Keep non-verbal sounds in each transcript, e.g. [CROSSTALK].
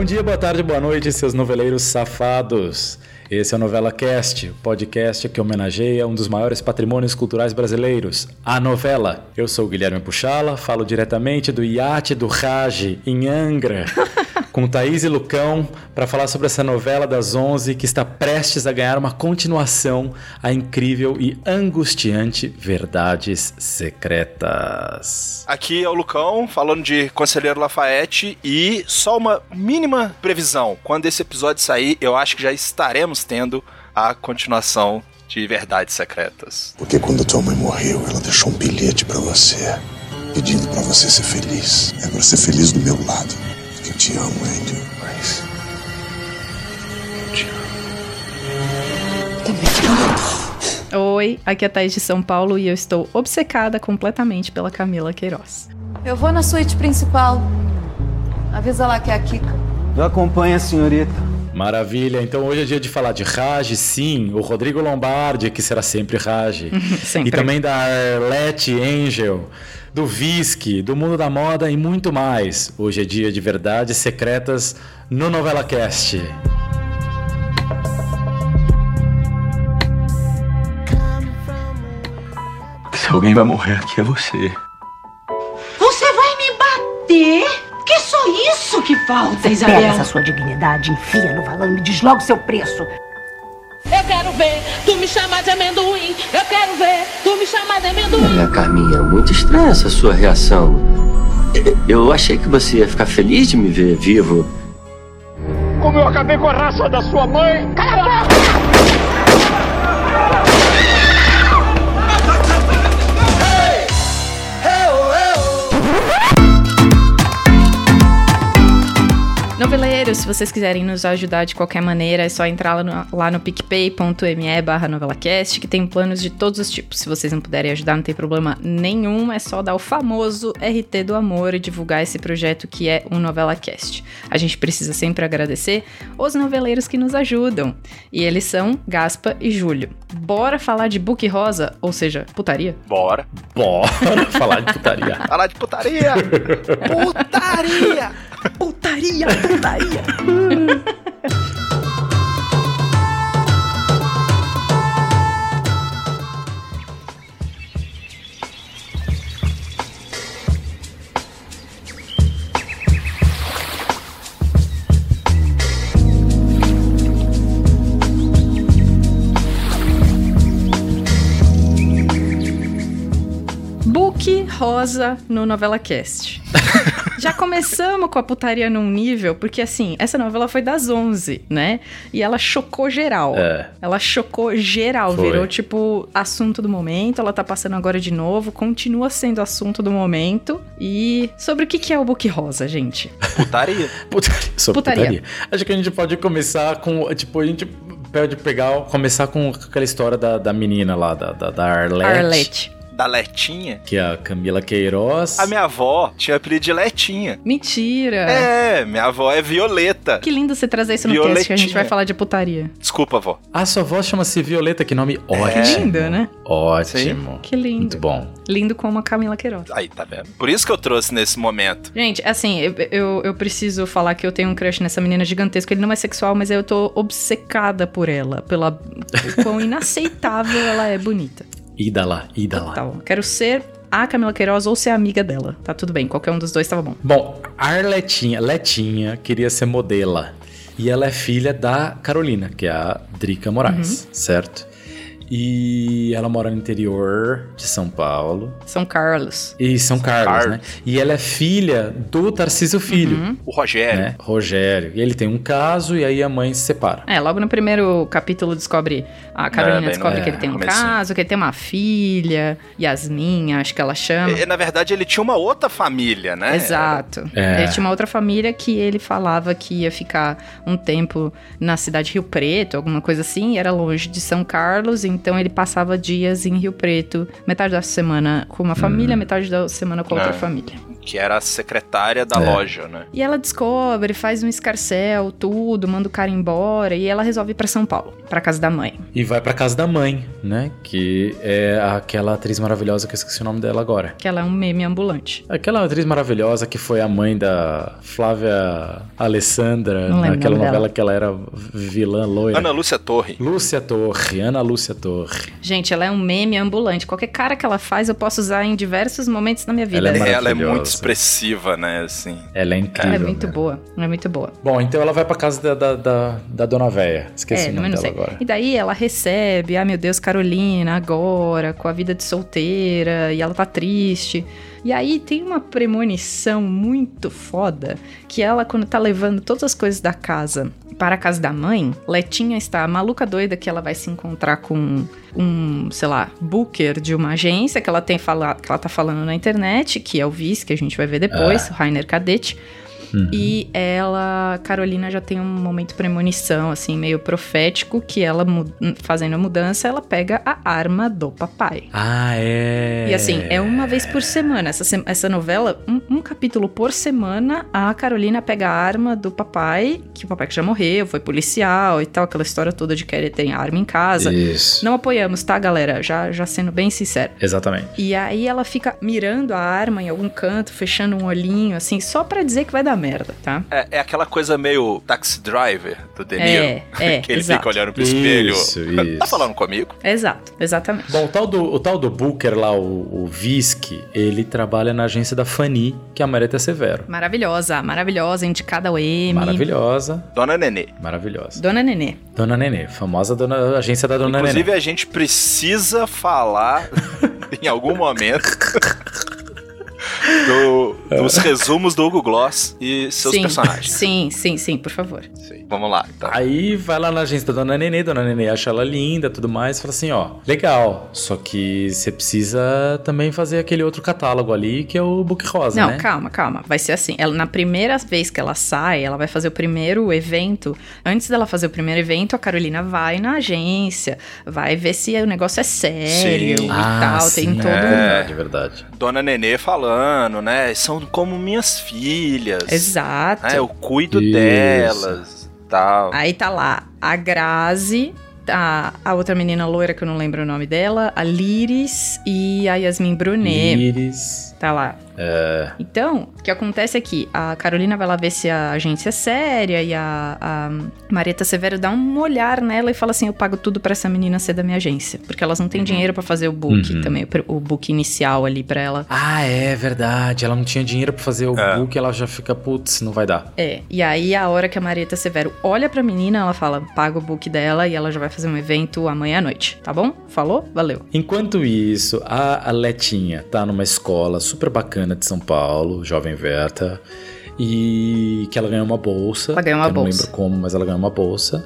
Bom dia, boa tarde, boa noite, seus noveleiros safados. Esse é o Novela Cast, o podcast que homenageia um dos maiores patrimônios culturais brasileiros, a novela. Eu sou o Guilherme Puchala, falo diretamente do iate do Raj, em Angra, [LAUGHS] com Thaís e Lucão, para falar sobre essa novela das 11 que está prestes a ganhar uma continuação a incrível e angustiante Verdades Secretas. Aqui é o Lucão, falando de Conselheiro Lafayette e só uma mínima previsão. Quando esse episódio sair, eu acho que já estaremos tendo a continuação de Verdades Secretas. Porque quando tua mãe morreu, ela deixou um bilhete pra você, pedindo pra você ser feliz. É pra ser feliz do meu lado. Te amo, Angel. Mas. Eu te amo. Também te amo. Oi, aqui é a Thaís de São Paulo e eu estou obcecada completamente pela Camila Queiroz. Eu vou na suíte principal. Avisa lá que é a Kika. Eu acompanho a senhorita. Maravilha, então hoje é dia de falar de Raj, sim, o Rodrigo Lombardi, que será sempre Raj. [LAUGHS] Sempre. E também da Arlette Angel, do Visky, do Mundo da Moda e muito mais. Hoje é dia de verdades secretas no Novela Cast. Se alguém vai morrer aqui é você. Você vai me bater? Que só isso que falta, Pega Isabel? essa sua dignidade, enfia no valão e me diz logo o seu preço. Eu quero ver tu me chamar de amendoim. Eu quero ver tu me chamar de amendoim. Olha, Carminha, muito estranha essa sua reação. Eu achei que você ia ficar feliz de me ver vivo. Como eu acabei com a raça da sua mãe. Noveleiros, se vocês quiserem nos ajudar de qualquer maneira, é só entrar lá no, lá no picpay.me barra novelacast, que tem planos de todos os tipos. Se vocês não puderem ajudar, não tem problema nenhum, é só dar o famoso RT do amor e divulgar esse projeto que é o NovelaCast. A gente precisa sempre agradecer os noveleiros que nos ajudam, e eles são Gaspa e Júlio. Bora falar de Book Rosa, ou seja, putaria? Bora. Bora [LAUGHS] falar de putaria. Falar de putaria! [LAUGHS] putaria! Putaria, putaria! Rosa no Novela Cast. [LAUGHS] Já começamos com a putaria num nível, porque assim, essa novela foi das 11, né? E ela chocou geral. É. Ela chocou geral, Foi. virou tipo assunto do momento. Ela tá passando agora de novo, continua sendo assunto do momento. E sobre o que que é o Book Rosa, gente? Putaria. Putaria. Sobre Putaria. putaria. Acho que a gente pode começar com, tipo, a gente pode pegar, começar com aquela história da, da menina lá, da, da, da Arlette, Arlette. Da Letinha. que é a Camila Queiroz. A minha avó tinha apelido de Letinha. Mentira! É, minha avó é Violeta. Que lindo você trazer isso no cast, que a gente vai falar de putaria. Desculpa, avó. A sua voz chama-se Violeta, que nome É. ótimo. Lindo, né? Ótimo. Que lindo. Muito bom. Lindo como a Camila Queiroz. Aí, tá vendo? Por isso que eu trouxe nesse momento. Gente, assim, eu, eu, eu preciso falar que eu tenho um crush nessa menina gigantesca. Ele não é sexual, mas eu tô obcecada por ela. Pela [LAUGHS] quão inaceitável ela é bonita. Ida lá, ida lá. Total. Quero ser a Camila Queiroz ou ser amiga dela. Tá tudo bem, qualquer um dos dois tava bom. Bom, a Arletinha, Letinha, queria ser modela. E ela é filha da Carolina, que é a Drica Moraes, Uhum. certo? E ela mora no interior de São Paulo. São Carlos. E São Carlos, Carlos. né? E ela é filha do Tarcísio Filho, Uhum. O Rogério. né? Rogério. E ele tem um caso e aí a mãe se separa. É, logo no primeiro capítulo descobre. A Carolina É, descobre no- que ele tem um caso, que ele tem uma filha, Yasmin, acho que ela chama. E, na verdade, ele tinha uma outra família, né? Exato. É. Ele tinha uma outra família que ele falava que ia ficar um tempo na cidade de Rio Preto, alguma coisa assim, e era longe de São Carlos, então ele passava dias em Rio Preto, metade da semana com uma família, metade da semana com outra Ah. família. Que era a secretária da É. loja, né? E ela descobre, faz um escarcel, tudo, manda o cara embora e ela resolve ir pra São Paulo, pra casa da mãe. E vai pra casa da mãe, né? Que é aquela atriz maravilhosa que eu esqueci o nome dela agora. Que ela é um meme ambulante. Aquela atriz maravilhosa que foi a mãe da Flávia Alessandra, naquela novela dela. que ela era vilã loira. Ana Lúcia Torre. Lúcia Torre, Ana Lúcia Torre. Gente, ela é um meme ambulante. Qualquer cara que ela faz, eu posso usar em diversos momentos da minha vida. Ela é Ela é maravilhosa. muito expressiva, né? Assim. Ela é incrível. Ela é muito né? boa. Ela é muito boa. Bom, então ela vai pra casa da, da, da, da dona véia. Esqueci é, o nome dela sei. agora. E daí ela recebe, ah meu Deus, Carolina, agora, com a vida de solteira, e ela tá triste. E aí tem uma premonição muito foda, que ela, quando tá levando todas as coisas da casa para a casa da mãe, Letinha está maluca doida que ela vai se encontrar com um, sei lá, booker de uma agência que ela tem falado, que ela tá falando na internet, que é o Vice, que a gente vai ver depois, o Rainer Cadete. Uhum. E ela, Carolina, já tem um momento premonição, assim, meio profético, que ela, fazendo a mudança, ela pega a arma do papai. Ah, é. E assim, é uma vez por semana. Essa, se- essa novela, um, um capítulo por semana, a Carolina pega a arma do papai, que o papai que já morreu, foi policial e tal, aquela história toda de querer ter arma em casa. Isso. Não apoiamos, tá, galera? Já, já sendo bem sincero. Exatamente. E aí ela fica mirando a arma em algum canto, fechando um olhinho, assim, só pra dizer que vai dar merda, tá? É, é aquela coisa meio taxi driver do De É, Niro. é, [LAUGHS] que ele exato. fica olhando pro espelho. Isso, Tá isso. falando comigo? Exato, exatamente. Bom, o tal do, o tal do Booker lá, o, o Visk, ele trabalha na agência da Fanny, que é a Marieta Severo. Maravilhosa, maravilhosa, indicada ao M. Maravilhosa, Dona Nenê. maravilhosa. Dona Nenê. Dona Nenê, famosa dona, agência da Dona Inclusive, Nenê. a gente precisa falar [LAUGHS] em algum momento [LAUGHS] do- dos resumos do Hugo Gloss e seus sim, personagens. Sim, sim, sim, por favor. Sim. Vamos lá, então. Aí vai lá na agência da Dona Nenê, Dona Nenê acha ela linda tudo mais, fala assim, ó, legal, só que você precisa também fazer aquele outro catálogo ali, que é o Book Rosa, Não, né? calma, calma. Vai ser assim. Ela, na primeira vez que ela sai, ela vai fazer o primeiro evento. Antes dela fazer o primeiro evento, a Carolina vai na agência, vai ver se o negócio é sério Sim. e Ah, tal. sim, tem todo é um. verdade, verdade. Dona Nenê falando, né? São como minhas filhas. Exato. né, Eu cuido Isso. delas. Tal. Aí tá lá a Grazi, a, a outra menina loira que eu não lembro o nome dela, a Liris e a Yasmin Brunet. Iris. Tá lá. É, Então, o que acontece é que a Carolina vai lá ver se a agência é séria e a, a Marieta Severo dá um olhar nela e fala assim: Eu pago tudo pra essa menina ser da minha agência. Porque elas não têm dinheiro pra fazer o book Uhum. também, o book inicial ali pra ela. Ah, é verdade. Ela não tinha dinheiro pra fazer o É. book, ela já fica, putz, não vai dar. É, e aí a hora que a Marieta Severo olha pra menina, ela fala: Paga o book dela e ela já vai fazer um evento amanhã à noite. Tá bom? Falou? Valeu. Enquanto isso, a Letinha tá numa escola super bacana de São Paulo, Jovem Verta, e que ela ganhou uma bolsa. Ela ganhou uma eu bolsa. não lembro como, mas ela ganhou uma bolsa.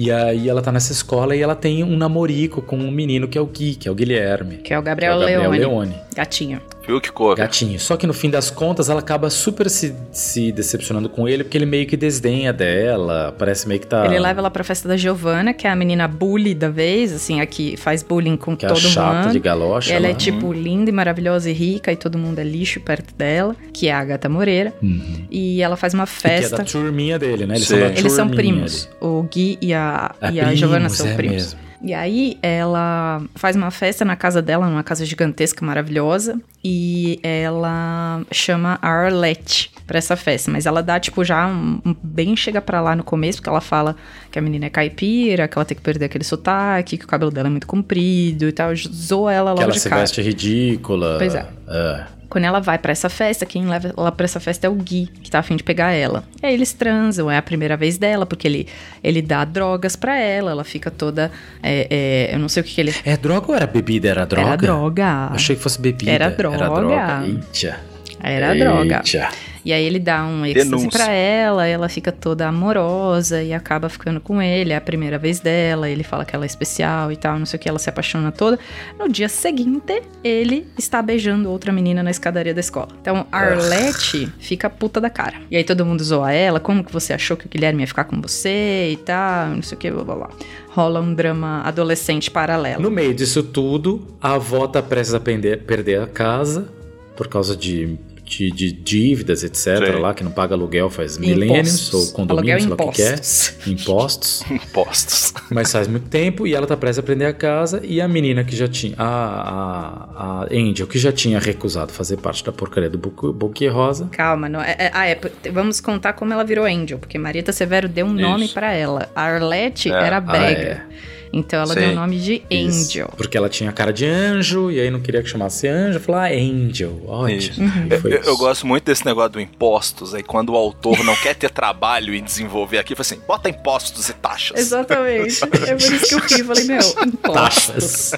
E aí ela tá nessa escola e ela tem um namorico com um menino que é o Gui, que é o Guilherme. Que é o que é Gabriel, o Gabriel Leone. Leone. Gatinho. Viu que cor? Gatinho. Só que no fim das contas ela acaba super se, se decepcionando com ele, porque ele meio que desdenha dela. Parece meio que tá. Ele leva ela pra festa da Giovanna, que é a menina bully da vez, assim, a que faz bullying com que é a todo chata mundo. de galocha. Ela é lá. tipo linda e maravilhosa e rica e todo mundo é lixo perto dela, que é a Agatha Moreira. Uhum. E ela faz uma E que é festa. da turminha dele, né? Eles Sim. são da Eles são primos. ali. O Gui e a, É e a Giovanna primos, são é primos. mesmo. E aí ela faz uma festa na casa dela, numa casa gigantesca, maravilhosa, e ela chama a Arlette pra essa festa, mas ela dá tipo já um, um bem chega pra lá no começo, porque ela fala que a menina é caipira, que ela tem que perder aquele sotaque, que o cabelo dela é muito comprido e tal, zoa ela logo Que ela de se cara. veste ridícula. Pois é. É. Quando ela vai pra essa festa, quem leva ela pra essa festa é o Gui, que tá afim de pegar ela. E aí eles transam, é a primeira vez dela, porque ele, ele dá drogas pra ela, ela fica toda. é, é, eu não sei o que, que ele. É droga ou era bebida? Era droga? Era droga. Achei que fosse bebida. Era droga. Era droga. Eita. Era droga. Eita. E aí ele dá um êxtase Denúncia. pra ela, ela fica toda amorosa e acaba ficando com ele. É a primeira vez dela, ele fala que ela é especial e tal, não sei o que, ela se apaixona toda. No dia seguinte, ele está beijando outra menina na escadaria da escola. Então, Arlette fica puta da cara. E aí todo mundo zoa ela, como que você achou que o Guilherme ia ficar com você e tal, não sei o que, blá blá blá. Rola um drama adolescente paralelo. No meio disso tudo, a avó tá prestes a pender- perder a casa por causa de de, de dívidas, etc. Sim. lá, que não paga aluguel faz milênios, ou condomínio, Aluguel sei lá o que que é. Impostos. [LAUGHS] Impostos. Mas faz muito tempo e ela tá prestes a aprender a casa. E a menina que já tinha. A, a, a Angel, que já tinha recusado fazer parte da porcaria do Book Rosa. Calma, não, é, é- ah, é, vamos contar como ela virou Angel, porque Marieta Severo deu um nome Isso. pra ela. A Arlette É. era brega. Então ela Sim. deu o nome de Isso. Angel. Porque ela tinha cara de anjo e aí não queria que chamasse anjo. Falou, ah, Angel. Ótimo. Isso. Uhum. Eu, eu isso. gosto muito desse negócio do impostos. Aí quando o autor não quer ter trabalho em desenvolver aqui, fala assim: bota impostos e taxas. Exatamente. [LAUGHS] é por isso que eu ri. Falei, meu, impostos. Taxas.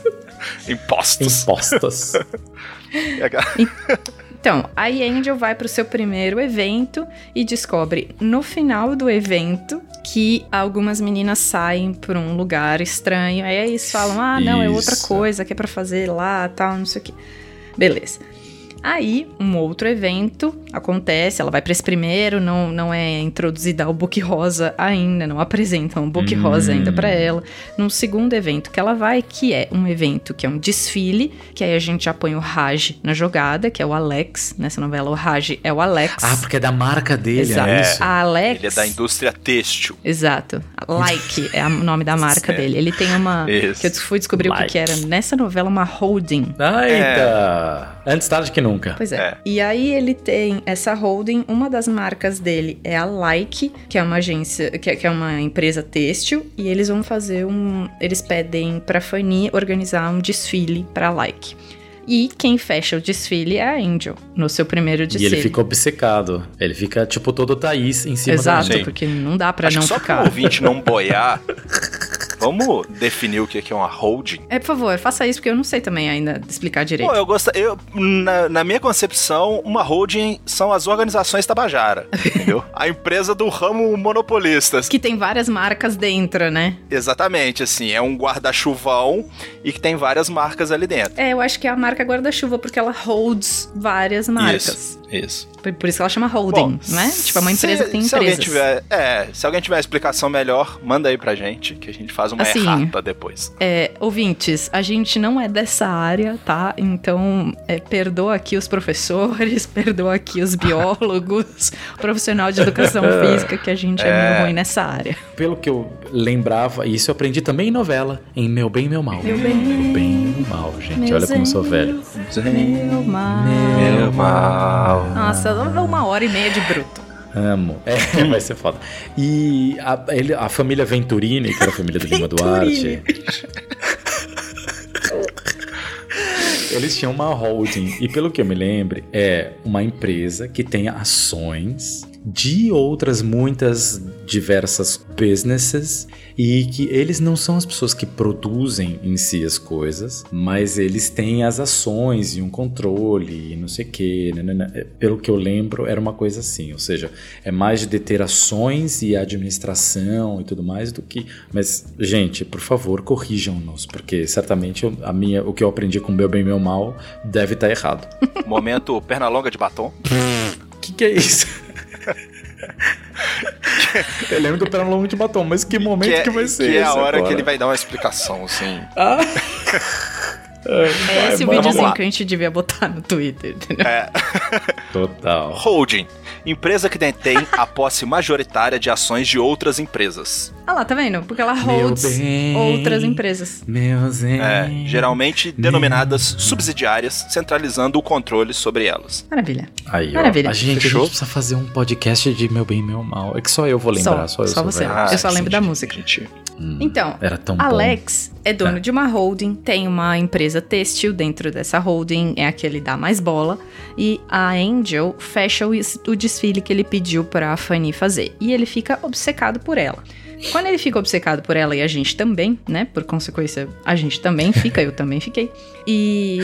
Impostos. Impostos. [LAUGHS] Então, aí Angel vai pro seu primeiro evento e descobre no final do evento que algumas meninas saem pra um lugar estranho. Aí eles falam: "Ah, não, é outra Isso. coisa que é pra fazer lá, tal, não sei o que". Beleza. Aí, um outro evento acontece, ela vai pra esse primeiro, não, não é introduzida ao Book Rosa ainda, não apresentam o Book Hum. Rosa ainda pra ela. Num segundo evento que ela vai, que é um evento que é um desfile, que aí a gente já põe o Raj na jogada, que é o Alex. Nessa novela, o Raj é o Alex. Ah, porque é da marca dele, Exato. é isso? A Alex. Ele é da indústria têxtil. Exato. Like é o nome da marca dele. Ele tem uma. Isso. Que eu fui descobrir o que, Like. que era nessa novela, uma holding. Ah, Eita! Antes tarde que nunca. Pois é. É. E aí ele tem essa holding, uma das marcas dele é a Like, que é uma agência, que é, que é uma empresa têxtil, e eles vão fazer um, eles pedem pra Fanny organizar um desfile pra Like. E quem fecha o desfile é a Angel, no seu primeiro E desfile. ele fica obcecado. Ele fica tipo todo Thaís em cima Exato, da Sim. porque não dá pra Acho não que só ficar. pro ouvinte não boiar, [LAUGHS] vamos definir o que que é uma holding. É, por favor, faça isso, porque eu não sei também ainda explicar direito. Pô, eu gosto. Eu, na, na minha concepção, uma holding são as organizações Tabajara, [LAUGHS] entendeu? A empresa do ramo monopolistas. Que tem várias marcas dentro, né? Exatamente, assim, é um guarda-chuvão e que tem várias marcas ali dentro. É, eu acho que é a marca guarda-chuva, porque ela holds várias marcas. Isso, isso. Por, por isso que ela chama holding, Bom, né? Tipo, é uma empresa se, que tem se alguém tiver, é, se alguém tiver explicação melhor, manda aí pra gente, que a gente faz uma Assim, errata depois. É, ouvintes, a gente não é dessa área, tá? Então, é, perdoa aqui os professores, [LAUGHS] perdoa aqui os biólogos, profissional de educação [LAUGHS] física, que a gente é, meio ruim nessa área. Pelo que eu lembrava, e isso eu aprendi também em novela, em Meu Bem, Meu Mal. Meu bem, Meu Bem, Meu Mal, gente. Meu Olha como eu sou velho. Meu mal. Meu mal. Nossa, uma hora e meia de bruto. Amo. É, [LAUGHS] vai ser foda. E a, ele- a família Venturini, que era a família do Lima [LAUGHS] Duarte. [LAUGHS] Eles tinham uma holding. E pelo que eu me lembro, é uma empresa que tem ações de outras muitas diversas businesses e que eles não são as pessoas que produzem em si as coisas, mas eles têm as ações e um controle e não sei o que. Pelo que eu lembro, era uma coisa assim, ou seja, é mais de deter ações e administração e tudo mais do que. Mas, gente, por favor, corrijam-nos, porque certamente a minha, o que eu aprendi com meu bem e meu mal deve estar errado. Momento perna longa de batom. O [LAUGHS] que, que é isso? [LAUGHS] eu lembro do Pera Longo de Batom, mas que momento que, é, vai ser que é a hora agora? que ele vai dar uma explicação, assim. Ah. [LAUGHS] É esse o videozinho que a gente devia botar no Twitter, entendeu? É. Total. Holding. Empresa que detém a posse majoritária de ações de outras empresas. Ah lá, tá vendo? Porque ela holds bem. outras empresas. Meu Zen. É, geralmente denominadas subsidiárias, centralizando o controle sobre elas. Maravilha. Aí, ó. Maravilha. A gente, a Fechou? gente precisa fazer um podcast de meu bem e meu mal. É que só eu vou lembrar, só, Só, eu só você. velho. Eu só lembro da gente, música. gente. Hum, Então, Era tão bom. Alex é dono É. de uma holding, tem uma empresa têxtil dentro dessa holding, é a que ele dá mais bola. E a Angel fecha o, o desfile que ele pediu pra Fanny fazer. E ele fica obcecado por ela. Quando ele fica obcecado por ela, e a gente também, né? Por consequência, a gente também [LAUGHS] fica, eu também fiquei. E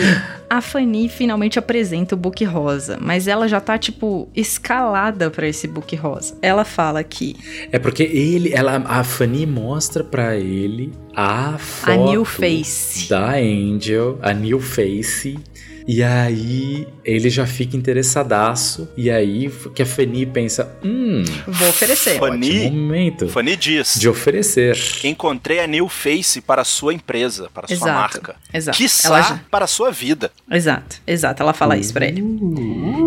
a Fanny finalmente apresenta o book rosa, mas ela já tá, tipo, escalada pra esse book rosa. Ela fala que É porque ele, ela, a Fanny mostra pra ele a foto a New Face. da Angel, a New Face. E aí ele já fica interessadaço. E aí que a Fanny pensa: hum, Vou oferecer. Fanny, ótimo momento Fanny diz: de oferecer. Encontrei a New Face para a sua empresa, para a sua Exato, marca. exato. Quiçá Ela já- para a sua vida. Exato, exato. Ela fala isso pra ele.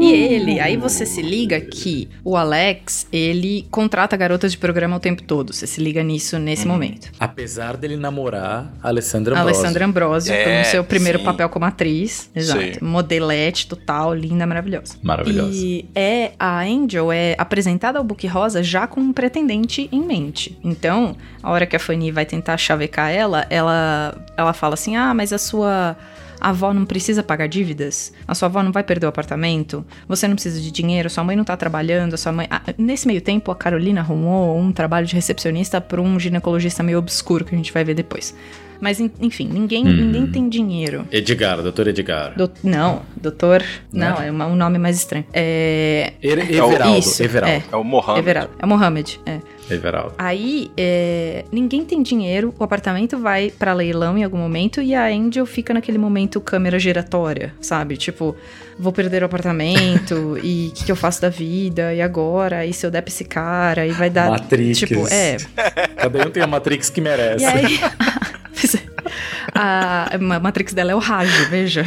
E ele, aí você se liga que o Alex, ele contrata garotas de programa o tempo todo. Você se liga nisso nesse momento. Apesar dele namorar a Alessandra A Ambrosio. Alessandra Ambrosio, É, no seu primeiro sim. papel como atriz. Exato. Sim. Modelete total, linda, maravilhosa. Maravilhosa. E é a Angel é apresentada ao Book Rosa já com um pretendente em mente. Então, a hora que a Fanny vai tentar chavecar ela, ela, ela fala assim: ah, mas a sua. avó não precisa pagar dívidas? A sua avó não vai perder o apartamento? Você não precisa de dinheiro? Sua mãe não tá trabalhando? A sua mãe. Ah, nesse meio tempo, a Carolina arrumou um trabalho de recepcionista pra um ginecologista meio obscuro que a gente vai ver depois. Mas, en- enfim, ninguém, Hum. ninguém tem dinheiro. Edgar, doutor Edgar. Do- não, doutor. Não, Né? é uma- um nome mais estranho. É. É o- Everaldo. Isso, Everaldo. é. É o Mohammed. Everaldo. É Mohamed, é. Everaldo. Aí, é, ninguém tem dinheiro, o apartamento vai pra leilão em algum momento e a Angel fica naquele momento câmera giratória, sabe? Tipo, vou perder o apartamento [LAUGHS] e o que, que eu faço da vida e agora? E se eu der pra esse cara? E vai dar. Matrix. Tipo, é. Cada um tem a Matrix que merece. E aí. [LAUGHS] A, a Matrix dela é o Raj, veja.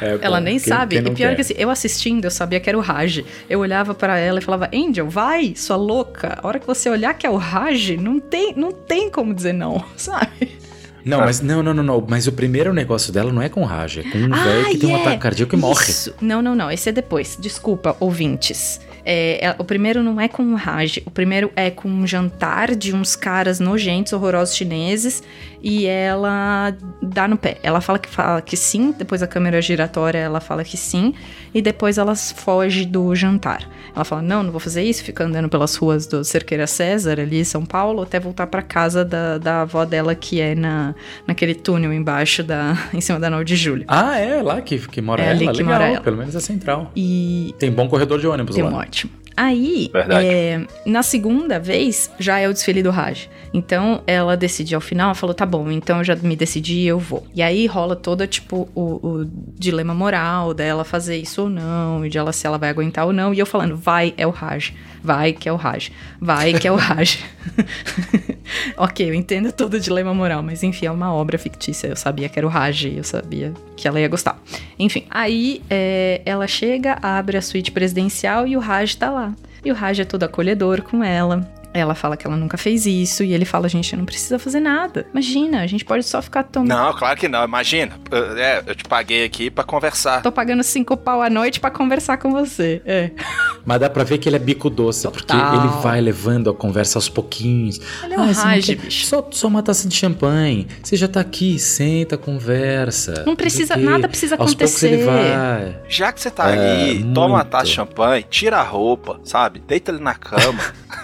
É, Ela bom, nem quem- sabe. quem e pior quer? que assim, eu assistindo, eu sabia que era o Raj. Eu olhava pra ela e falava, Angel, vai, sua louca. A hora que você olhar que é o Raj, não tem, não tem como dizer não, [LAUGHS] sabe? Não, mas não, não, não, não. Mas o primeiro negócio dela não é com Raja, é com um velho que tem um é. ataque cardíaco e morre. Isso. Não, não, não. Esse é depois. Desculpa, ouvintes. É, é- o primeiro não é com o Raj. O primeiro é com um jantar de uns caras nojentos, horrorosos chineses. E ela dá no pé. Ela fala que fala que sim. Depois a câmera giratória ela fala que sim. E depois ela foge do jantar. Ela fala: Não, não vou fazer isso. Fica andando pelas ruas do Cerqueira César, ali em São Paulo, até voltar pra casa da, da avó dela, que é na, naquele túnel embaixo da. [LAUGHS] em cima da 9 de julho. Ah, é lá que, que mora É ela. ali que Legal, mora ela. pelo menos é central. E Tem bom corredor de ônibus Tem lá. um Aí, é, na segunda vez, já é o desfile do Raj. Então, ela decide ao final, ela falou, tá bom, então eu já me decidi, eu vou. E aí rola toda, tipo, o, o dilema moral dela fazer isso ou não, e de ela se ela vai aguentar ou não. E eu falando, vai, é o Raj. Vai, que é o Raj. Vai, que é o Raj. [LAUGHS] ok, eu entendo todo o dilema moral, mas enfim, é uma obra fictícia. Eu sabia que era o Raj, eu sabia que ela ia gostar. Enfim, aí é, ela chega, abre a suíte presidencial e o Raj tá lá. E o Raj é todo acolhedor com ela. Ela fala que ela nunca fez isso e ele fala: gente, não precisa fazer nada. Imagina, a gente pode só ficar tomando. Não, claro que não. Imagina. Uh, É, eu te paguei aqui pra conversar. Tô pagando cinco pau à noite pra conversar com você. É. Mas dá pra ver que ele é bico doce, porque Total. ele vai levando a conversa aos pouquinhos. Ele é um Ah, quer- bicho. Só, só uma taça de champanhe. Você já tá aqui, senta, conversa. Não precisa- nada precisa Aos poucos ele acontecer. vai. Já que você tá É, ali, toma uma muito. taça de champanhe, tira a roupa, sabe? Deita ele na cama. [LAUGHS]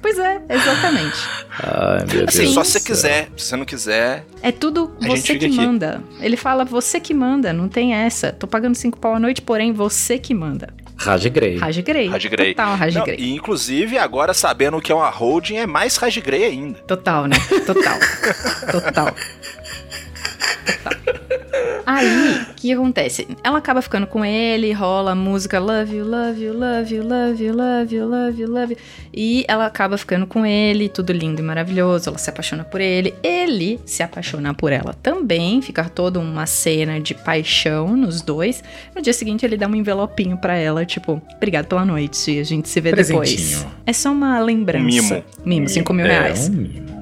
Pois é, exatamente. Ai, meu Assim, Deus. só se você quiser. Se você não quiser, É tudo A gente você que aqui. manda. Ele fala, você que manda, não tem essa. Tô pagando cinco pau à noite, porém você que manda. Raj Grey. Raj Grey. Raj Grey. Total, Raj Não, Grey. e inclusive, agora sabendo o que é uma holding, é mais Raj Grey ainda. Total, né? Total. [LAUGHS] Total. Aí, o que acontece? Ela acaba ficando com ele, rola a música Love you, love you, love you, love you, love you, love you, love you. E ela acaba ficando com ele, tudo lindo e maravilhoso. Ela se apaixona por ele. Ele se apaixona por ela também. Fica toda uma cena de paixão nos dois. No dia seguinte, ele dá um envelopinho pra ela, tipo, obrigado pela noite, a gente se vê depois. É só uma lembrança. Um mimo. Mimo, 5 mil É, reais. um mimo.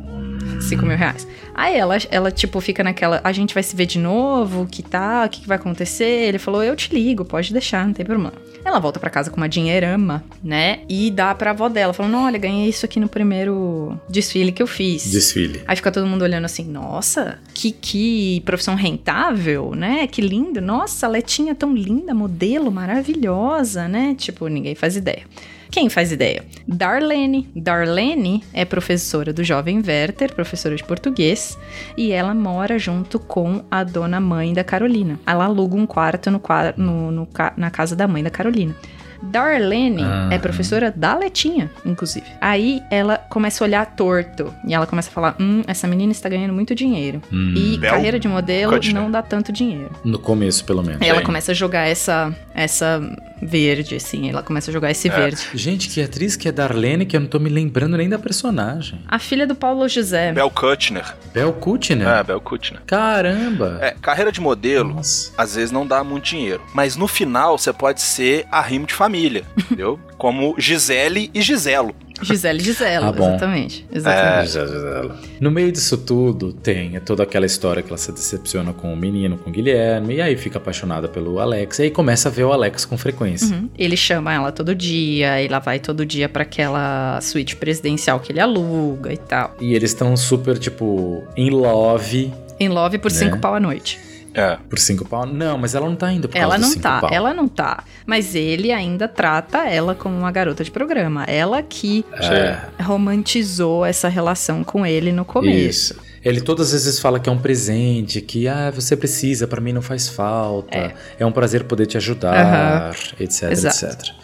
5 mil reais. Aí ela, ela, tipo, fica naquela. A gente vai se ver de novo? Que tá? O que, que vai acontecer? Ele falou: Eu te ligo, pode deixar, não tem problema. Ela volta pra casa com uma dinheirama, né? E dá pra avó dela, falando: Olha, ganhei isso aqui no primeiro desfile que eu fiz. Desfile. Aí fica todo mundo olhando assim, nossa, que, que profissão rentável, né? Que lindo. Nossa, a Letinha tão linda, modelo maravilhosa, né? Tipo, ninguém faz ideia. Quem faz ideia? Darlene. Darlene é professora do jovem Werther, professora de português, e ela mora junto com a dona mãe da Carolina. Ela aluga um quarto no, no- no na casa da mãe da Carolina. Darlene Ah. é professora da Letinha, inclusive. Aí ela começa a olhar torto. E ela começa a falar: Hum, essa menina está ganhando muito dinheiro. Hum, E Bel carreira de modelo Cutner. não dá tanto dinheiro. No começo, pelo menos. Aí ela Sim. começa a jogar essa, essa verde, assim. Ela começa a jogar esse É. verde. Gente, que atriz que é Darlene, que eu não tô me lembrando nem da personagem. A filha do Paulo José. Bel Kutner. Bel Kutner? É, Bel Kutner. Caramba! É, carreira de modelo, Nossa. às vezes não dá muito dinheiro. Mas no final você pode ser arrimo de família, [LAUGHS] entendeu? Como Gisele e Giselo. Gisele Gisela, Ah, bom. exatamente. É. Exatamente. No meio disso tudo, tem toda aquela história que ela se decepciona com o menino, com o Guilherme, e aí fica apaixonada pelo Alex, e aí começa a ver o Alex com frequência. Uhum. Ele chama ela todo dia, ela vai todo dia pra aquela suíte presidencial que ele aluga e tal. E eles estão super, tipo, in love Em Love por Né? cinco pau a noite. É. por cinco pau. Não, mas ela não tá indo por Ela causa não cinco tá, pau. ela não tá. Mas ele ainda trata ela como uma garota de programa. Ela que É, romantizou essa relação com ele no começo. isso. Ele todas as vezes fala que é um presente, que ah, você precisa, pra mim não faz falta, é, um prazer poder te ajudar, etc, Exato. etc.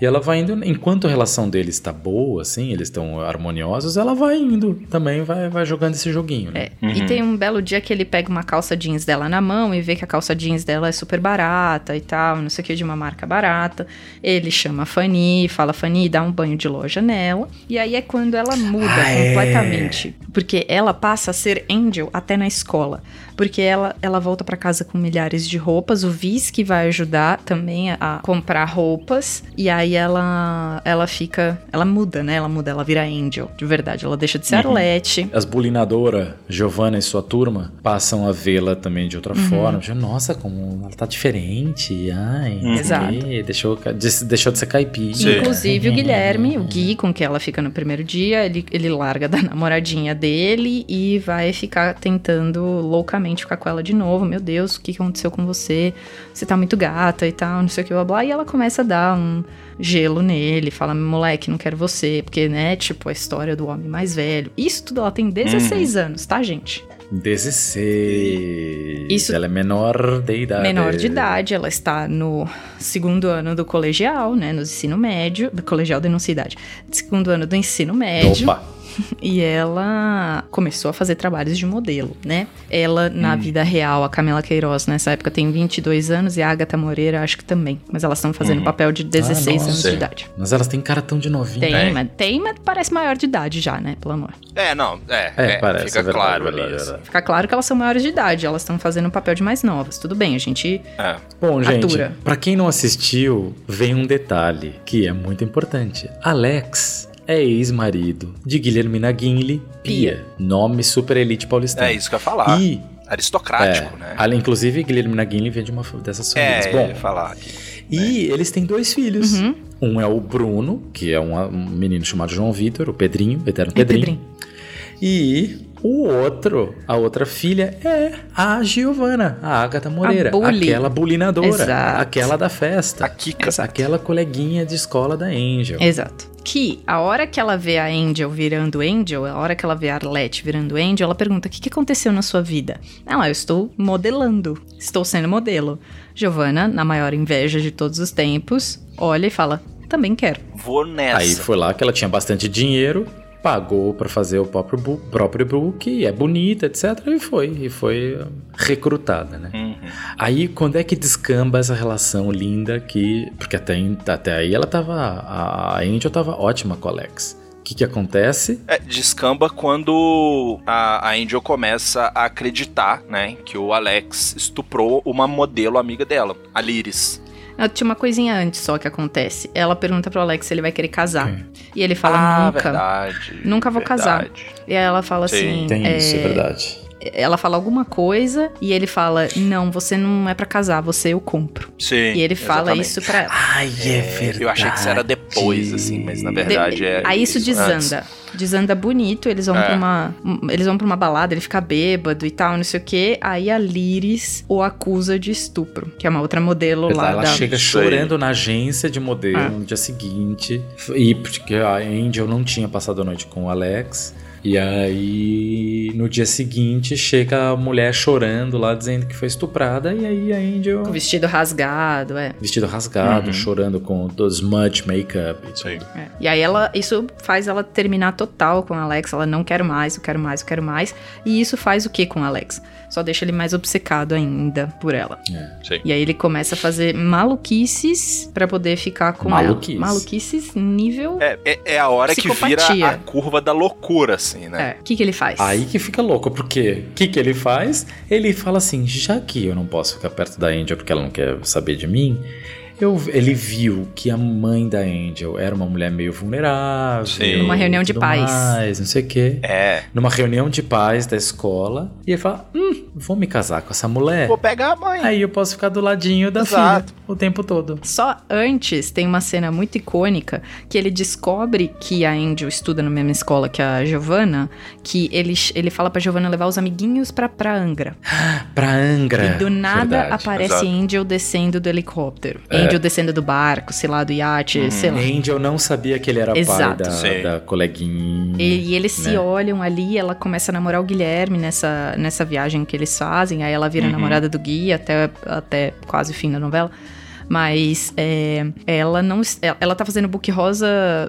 E ela vai indo, enquanto a relação deles está boa, assim, eles estão harmoniosos, ela vai indo também, vai, vai jogando esse joguinho, né? É. E tem um belo dia que ele pega uma calça jeans dela na mão e vê que a calça jeans dela é super barata e tal, não sei o que, de uma marca barata. Ele chama a Fanny, fala, Fanny, dá um banho de loja nela. E aí é quando ela muda Ah, é. completamente. Porque ela passa a ser Angel até na escola. Porque ela, ela volta pra casa com milhares de roupas. O Viz que vai ajudar também a- comprar roupas. E aí ela, ela fica. Ela muda, né? Ela muda, ela vira Angel. De verdade. Ela deixa de ser Arlete. As bulinadoras, Giovanna e sua turma, passam a vê-la também de outra Uhum. forma. Já, Nossa, como ela tá diferente. Ai, o Exato. Deixou, de- deixou de ser caipira. Sim. Inclusive o Guilherme, o Gui, com que ela fica no primeiro dia, ele, ele larga da namoradinha dele e vai ficar tentando loucamente ficar com ela de novo. Meu Deus, o que aconteceu com você? Você tá muito gata e tal, não sei o que, blá blá. E ela começa a dar um gelo nele, fala, moleque, não quero você, porque, né, tipo, a história do homem mais velho. Isso tudo, ela tem 16 anos, tá, gente? 16. Isso- Ela é menor de idade. Menor de idade, ela está no segundo ano do colegial, né, no ensino médio, do colegial denuncia idade, segundo ano do ensino médio. Opa. [LAUGHS] E ela começou a fazer trabalhos de modelo, né? Ela, na vida real, a Camila Queiroz, nessa época, tem 22 anos e a Agatha Moreira, acho que também. Mas elas estão fazendo papel de 16 Ah, anos de idade. Mas elas têm cara tão de novinha. Tem, Tem. mas, tem, mas parece maior de idade já, né? Pelo amor. É, não, é. É, é, parece. Fica é verdade, claro verdade, ali. verdade. Fica claro que elas são maiores de idade, elas estão fazendo um papel de mais novas. Tudo bem, a gente. É. Bom, gente, Atura. pra quem não assistiu, vem um detalhe que é muito importante. Alex é ex-marido de Guilherme Naguinli Pia, nome super elite paulistano. É isso que eu ia falar. E, Aristocrático, é, né? ali, inclusive, Guilherme Naguinli vem de uma dessas famílias. É, Bom, eu ia falar aqui. E eles têm dois filhos. Uhum. Um é o Bruno, que é um, um menino chamado João Vitor, o Pedrinho, o eterno É, Pedrinho. E o outro, a outra filha é a Giovana, a Agatha Moreira, bully. aquela bulinadora, Exato. aquela da festa, A Kika. aquela coleguinha de escola da Angel. Exato. Que a hora que ela vê a Angel virando Angel, a hora que ela vê a Arlette virando Angel, ela pergunta: o que, que aconteceu na sua vida? Ela, eu estou modelando, estou sendo modelo. Giovanna, na maior inveja de todos os tempos, olha e fala: também quero. Vou nessa. Aí foi lá que ela tinha bastante dinheiro, pagou pra fazer o próprio book, próprio book, é bonita, etc. E foi, e foi uh, recrutada, né? Uhum. Aí, quando é que descamba essa relação linda que... Porque até, até aí ela tava... A Angel tava ótima com o Alex. O que que acontece? É, descamba quando a, a Angel começa a acreditar, né, que o Alex estuprou uma modelo amiga dela, a Liris. Não, tinha uma coisinha antes só que acontece. Ela pergunta pro Alex se ele vai querer casar. Ok. E ele fala: ah, nunca. verdade. Nunca vou casar. verdade. E aí ela fala Sim. assim: Tem é, isso, é verdade. Ela fala alguma coisa e ele fala: Não, você não é pra casar, você eu compro. Sim. E ele fala exatamente. isso pra ela. Ai, é, É, verdade. Eu achei que isso era depois, assim, mas na verdade De- é. Aí isso antes. desanda. Desanda bonito, eles vão É. pra uma. um- Eles vão pra uma balada, ele fica bêbado e tal, não sei o quê. Aí a Liris o acusa de estupro, que é uma outra modelo lá ela da. chega chorando na agência de modelo Ah. no dia seguinte. E porque a Angel não tinha passado a noite com o Alex. E aí, no dia seguinte, chega a mulher chorando lá, dizendo que foi estuprada, e aí a Angel. Com o vestido rasgado, é. Vestido rasgado, Uhum. chorando com dos smudge makeup e tudo. É. E aí ela, isso faz ela terminar total com o Alex. Ela não quero mais, eu quero mais, eu quero mais. E isso faz o que com o Alex? Só deixa ele mais obcecado ainda por ela. Sim. E aí ele começa a fazer maluquices pra poder ficar com Maluquices. ela. Maluquices nível. É, é, é a hora que vira a curva da loucura, assim, né? É. O que, que ele faz? Aí que fica louco, porque o que, que ele faz? Ele fala assim: já que eu não posso ficar perto da Angel porque ela não quer saber de mim, eu, ele viu que a mãe da Angel era uma mulher meio vulnerável. Sim. Numa reunião de pais. Mais, não sei o quê. É. Numa reunião de pais da escola. E ele fala: hum, vou me casar com essa mulher. Vou pegar a mãe. Aí eu posso ficar do ladinho da Exato. filha o tempo todo. Só antes tem uma cena muito icônica que ele descobre que a Angel estuda na mesma escola que a Giovanna, que ele, ele fala pra Giovanna levar os amiguinhos pra, pra Angra. [GASPS] Pra Angra. e do nada Verdade. aparece exato. Angel descendo do helicóptero. É. Angel descendo do barco, sei lá, do iate, sei lá. Angel não sabia que ele era Exato. pai da, da coleguinha. E, e eles se né? olham ali, ela começa a namorar o Guilherme nessa, nessa viagem que eles fazem, aí ela vira Uhum. namorada do Gui até, até quase o fim da novela. Mas é, ela não. Ela, tá fazendo book rosa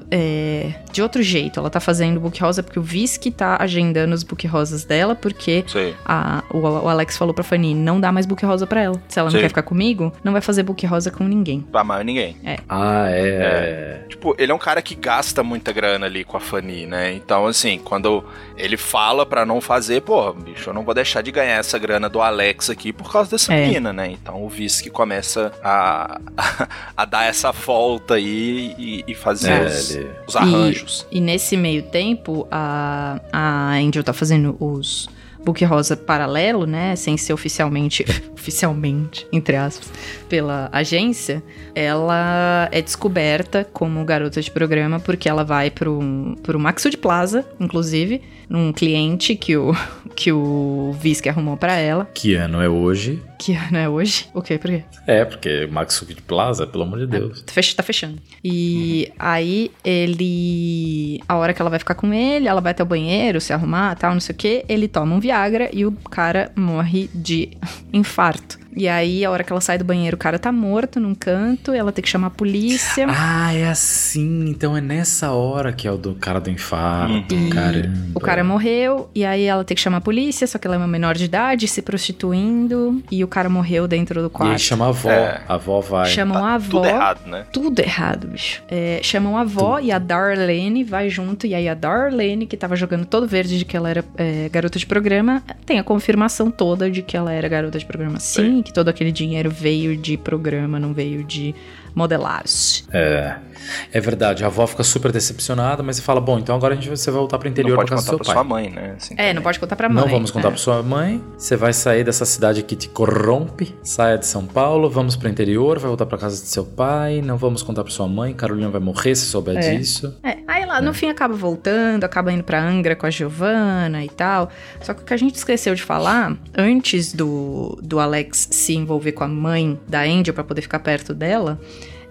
é, de outro jeito. Ela tá fazendo book rosa porque o Visky tá agendando os book rosas dela, porque a, o, o Alex falou pra Fanny: não dá mais book rosa pra ela. Se ela não Sim. quer ficar comigo, não vai fazer book rosa com ninguém. Pra mais ninguém. Ah, é. Tipo, ele é um cara que gasta muita grana ali com a Fanny, né? Então, assim, quando ele fala pra não fazer, pô, bicho, eu não vou deixar de ganhar essa grana do Alex aqui por causa dessa É. menina, né? Então o Visky começa a, [LAUGHS] a dar essa volta aí e, e fazer É, os, ele- os arranjos. E nesse meio tempo, a, a Angel tá fazendo os book rosa paralelo, né? Sem ser oficialmente, [LAUGHS] oficialmente, entre aspas, pela agência. Ela é descoberta como garota de programa porque ela vai pro, pro Maxud Plaza, inclusive, num cliente que o, [LAUGHS] que o Visky arrumou pra ela. Que ano é hoje? Que ano é hoje? O quê? Por quê? É, porque Max de Plaza, pelo amor de Deus. Tá fech- tá fechando. E aí ele. A hora que ela vai ficar com ele, ela vai até o banheiro, se arrumar tal, não sei o que. Ele toma um Viagra e o cara morre de [LAUGHS] infarto. E aí, a hora que ela sai do banheiro, o cara tá morto num canto, ela tem que chamar a polícia. Ah, é assim. Então é nessa hora que é o do cara do infarto. E Caramba. o cara morreu, e aí ela tem que chamar a polícia, só que ela é uma menor de idade, se prostituindo, e o cara morreu dentro do E quarto. aí chama a avó. É. A avó vai. Chamam a avó. Tudo errado, né? Tudo errado, bicho. É, chamam a avó e a Darlene vai junto. E aí a Darlene, que tava jogando todo verde de que ela era é, garota de programa, tem a confirmação toda de que ela era garota de programa sim, que todo aquele dinheiro veio de programa, não veio de modelagem. É. É verdade. A avó fica super decepcionada, mas você fala: bom, então agora a gente vai voltar pro interior pra casa do contar seu pra pai. sua mãe, né? Assim, É, não pode contar pra mãe. Não vamos contar é. pra sua mãe. Você vai sair dessa cidade que te corrompe. Saia de São Paulo, vamos pro interior, vai voltar pra casa de seu pai. Não vamos contar pra sua mãe. Carolina vai morrer se souber É. disso. É, aí ela no fim acaba voltando, acaba indo pra Angra com a Giovanna e tal. Só que o que a gente esqueceu de falar, antes do, do Alex se envolver com a mãe da Angel pra poder ficar perto dela,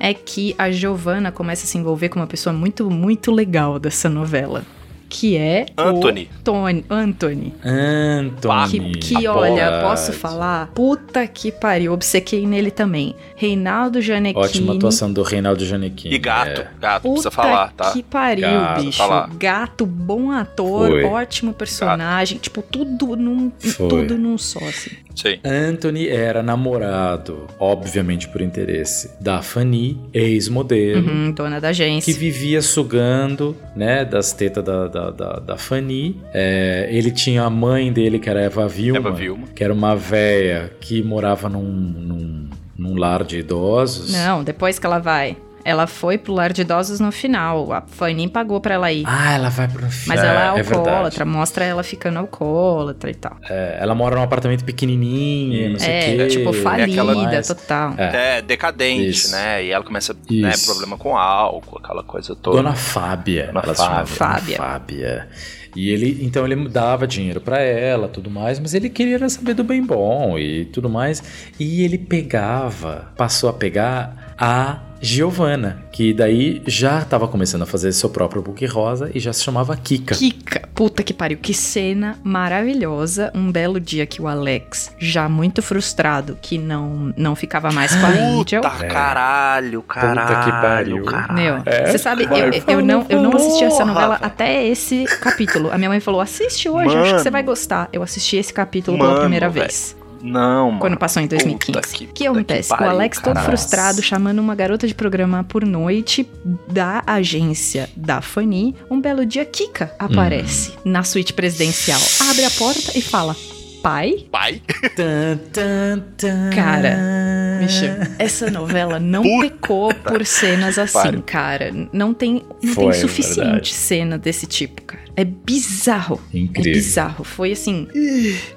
é que a Giovanna começa a se envolver com uma pessoa muito, muito legal dessa novela. Que é Anthony. o Tony, Anthony. Anthony. Que, que olha, posso falar? Puta que pariu, obcequei nele também. Reinaldo Janequini. Ótima atuação do Reinaldo Janequini. E gato, É. gato, Puta precisa falar, tá? que pariu, Gato, bicho. Gato, bom ator, Foi. ótimo personagem. Tipo, tudo num, Foi. tudo num só, assim. Sim. Anthony era namorado, obviamente por interesse, da Fanny, ex-modelo, Uhum, dona da que agência. vivia sugando, né, das tetas da, da, da, da Fanny. É, ele tinha a mãe dele, que era Eva Vilma, Eva Vilma. que era uma véia que morava num, num, num lar de idosos. Não, depois que ela vai. Ela foi pro lar de idosos no final. A Fanny pagou pra ela ir. Ah, ela vai pro Mas ela é verdade. alcoólatra, mostra ela ficando alcoólatra e tal. É, ela mora num apartamento pequenininho, não sei o É, quê. tipo, falida, mais. total. É. É, decadente, Isso. né? E ela começa, né, Isso. problema com álcool, aquela coisa toda. Dona Fábia. Dona ela Fábia. Dona Fábia. E ele, então ele dava dinheiro pra ela, tudo mais, mas ele queria saber do bem bom e tudo mais. E ele pegava, passou a pegar a Giovanna, que daí já estava começando a fazer seu próprio book rosa e já se chamava Kika. Kika, puta que pariu, que cena maravilhosa. Um belo dia que o Alex, já muito frustrado que não não ficava mais com a Angel. Puta caralho, caralho. Puta que pariu. caralho. Meu, É, você sabe, vai, eu, eu, não, eu não assisti essa novela até esse capítulo. A minha mãe falou: assiste hoje, acho que Mano. você vai gostar. Eu assisti esse capítulo Mano, pela primeira velho. vez. Não, mano. Quando passou em Puta 2015. que- O que, puta acontece? pariu, o Alex, todo frustrado, chamando uma garota de programa por noite da agência da Fanny, um belo dia, Kika aparece Hum. na suíte presidencial. Abre a porta e fala: Pai? Pai? Tan, tan, tan. Cara, Bicho, essa novela não Puta pecou por cenas assim, cara. Não tem, não Foi, tem suficiente verdade. cena desse tipo, cara. É bizarro. Incrível. É bizarro. Foi assim.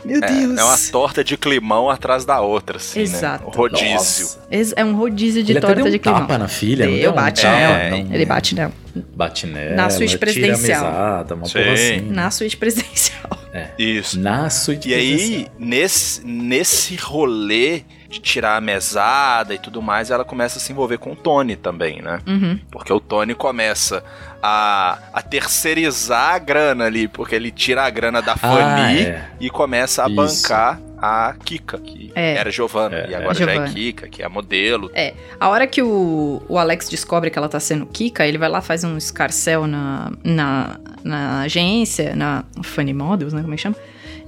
Meu É, é uma torta de climão atrás da outra, assim, Exato. né? Rodízio. Nossa. É um rodízio de Ele até torta deu um de climão. tapa na filha, Deu, bate nela. não. Ele bate nela. Bate nela, Na suíte presidencial. mesada, uma Sim. assim. Na suíte presidencial. Isso. Na suíte E aí, presidencial. nesse, nesse rolê de tirar a mesada e tudo mais, ela começa a se envolver com o Tony também, né? Uhum. Porque o Tony começa a, a terceirizar a grana ali, porque ele tira a grana da Fanny é. e começa a Isso. bancar a Kika, que É. era Giovanna, É, e é. agora já é. Kika, que é a modelo. É, a hora que o, o Alex descobre que ela tá sendo Kika, ele vai lá, faz um escarcel na, na, na agência, na Funny Models, né? Como é que chama?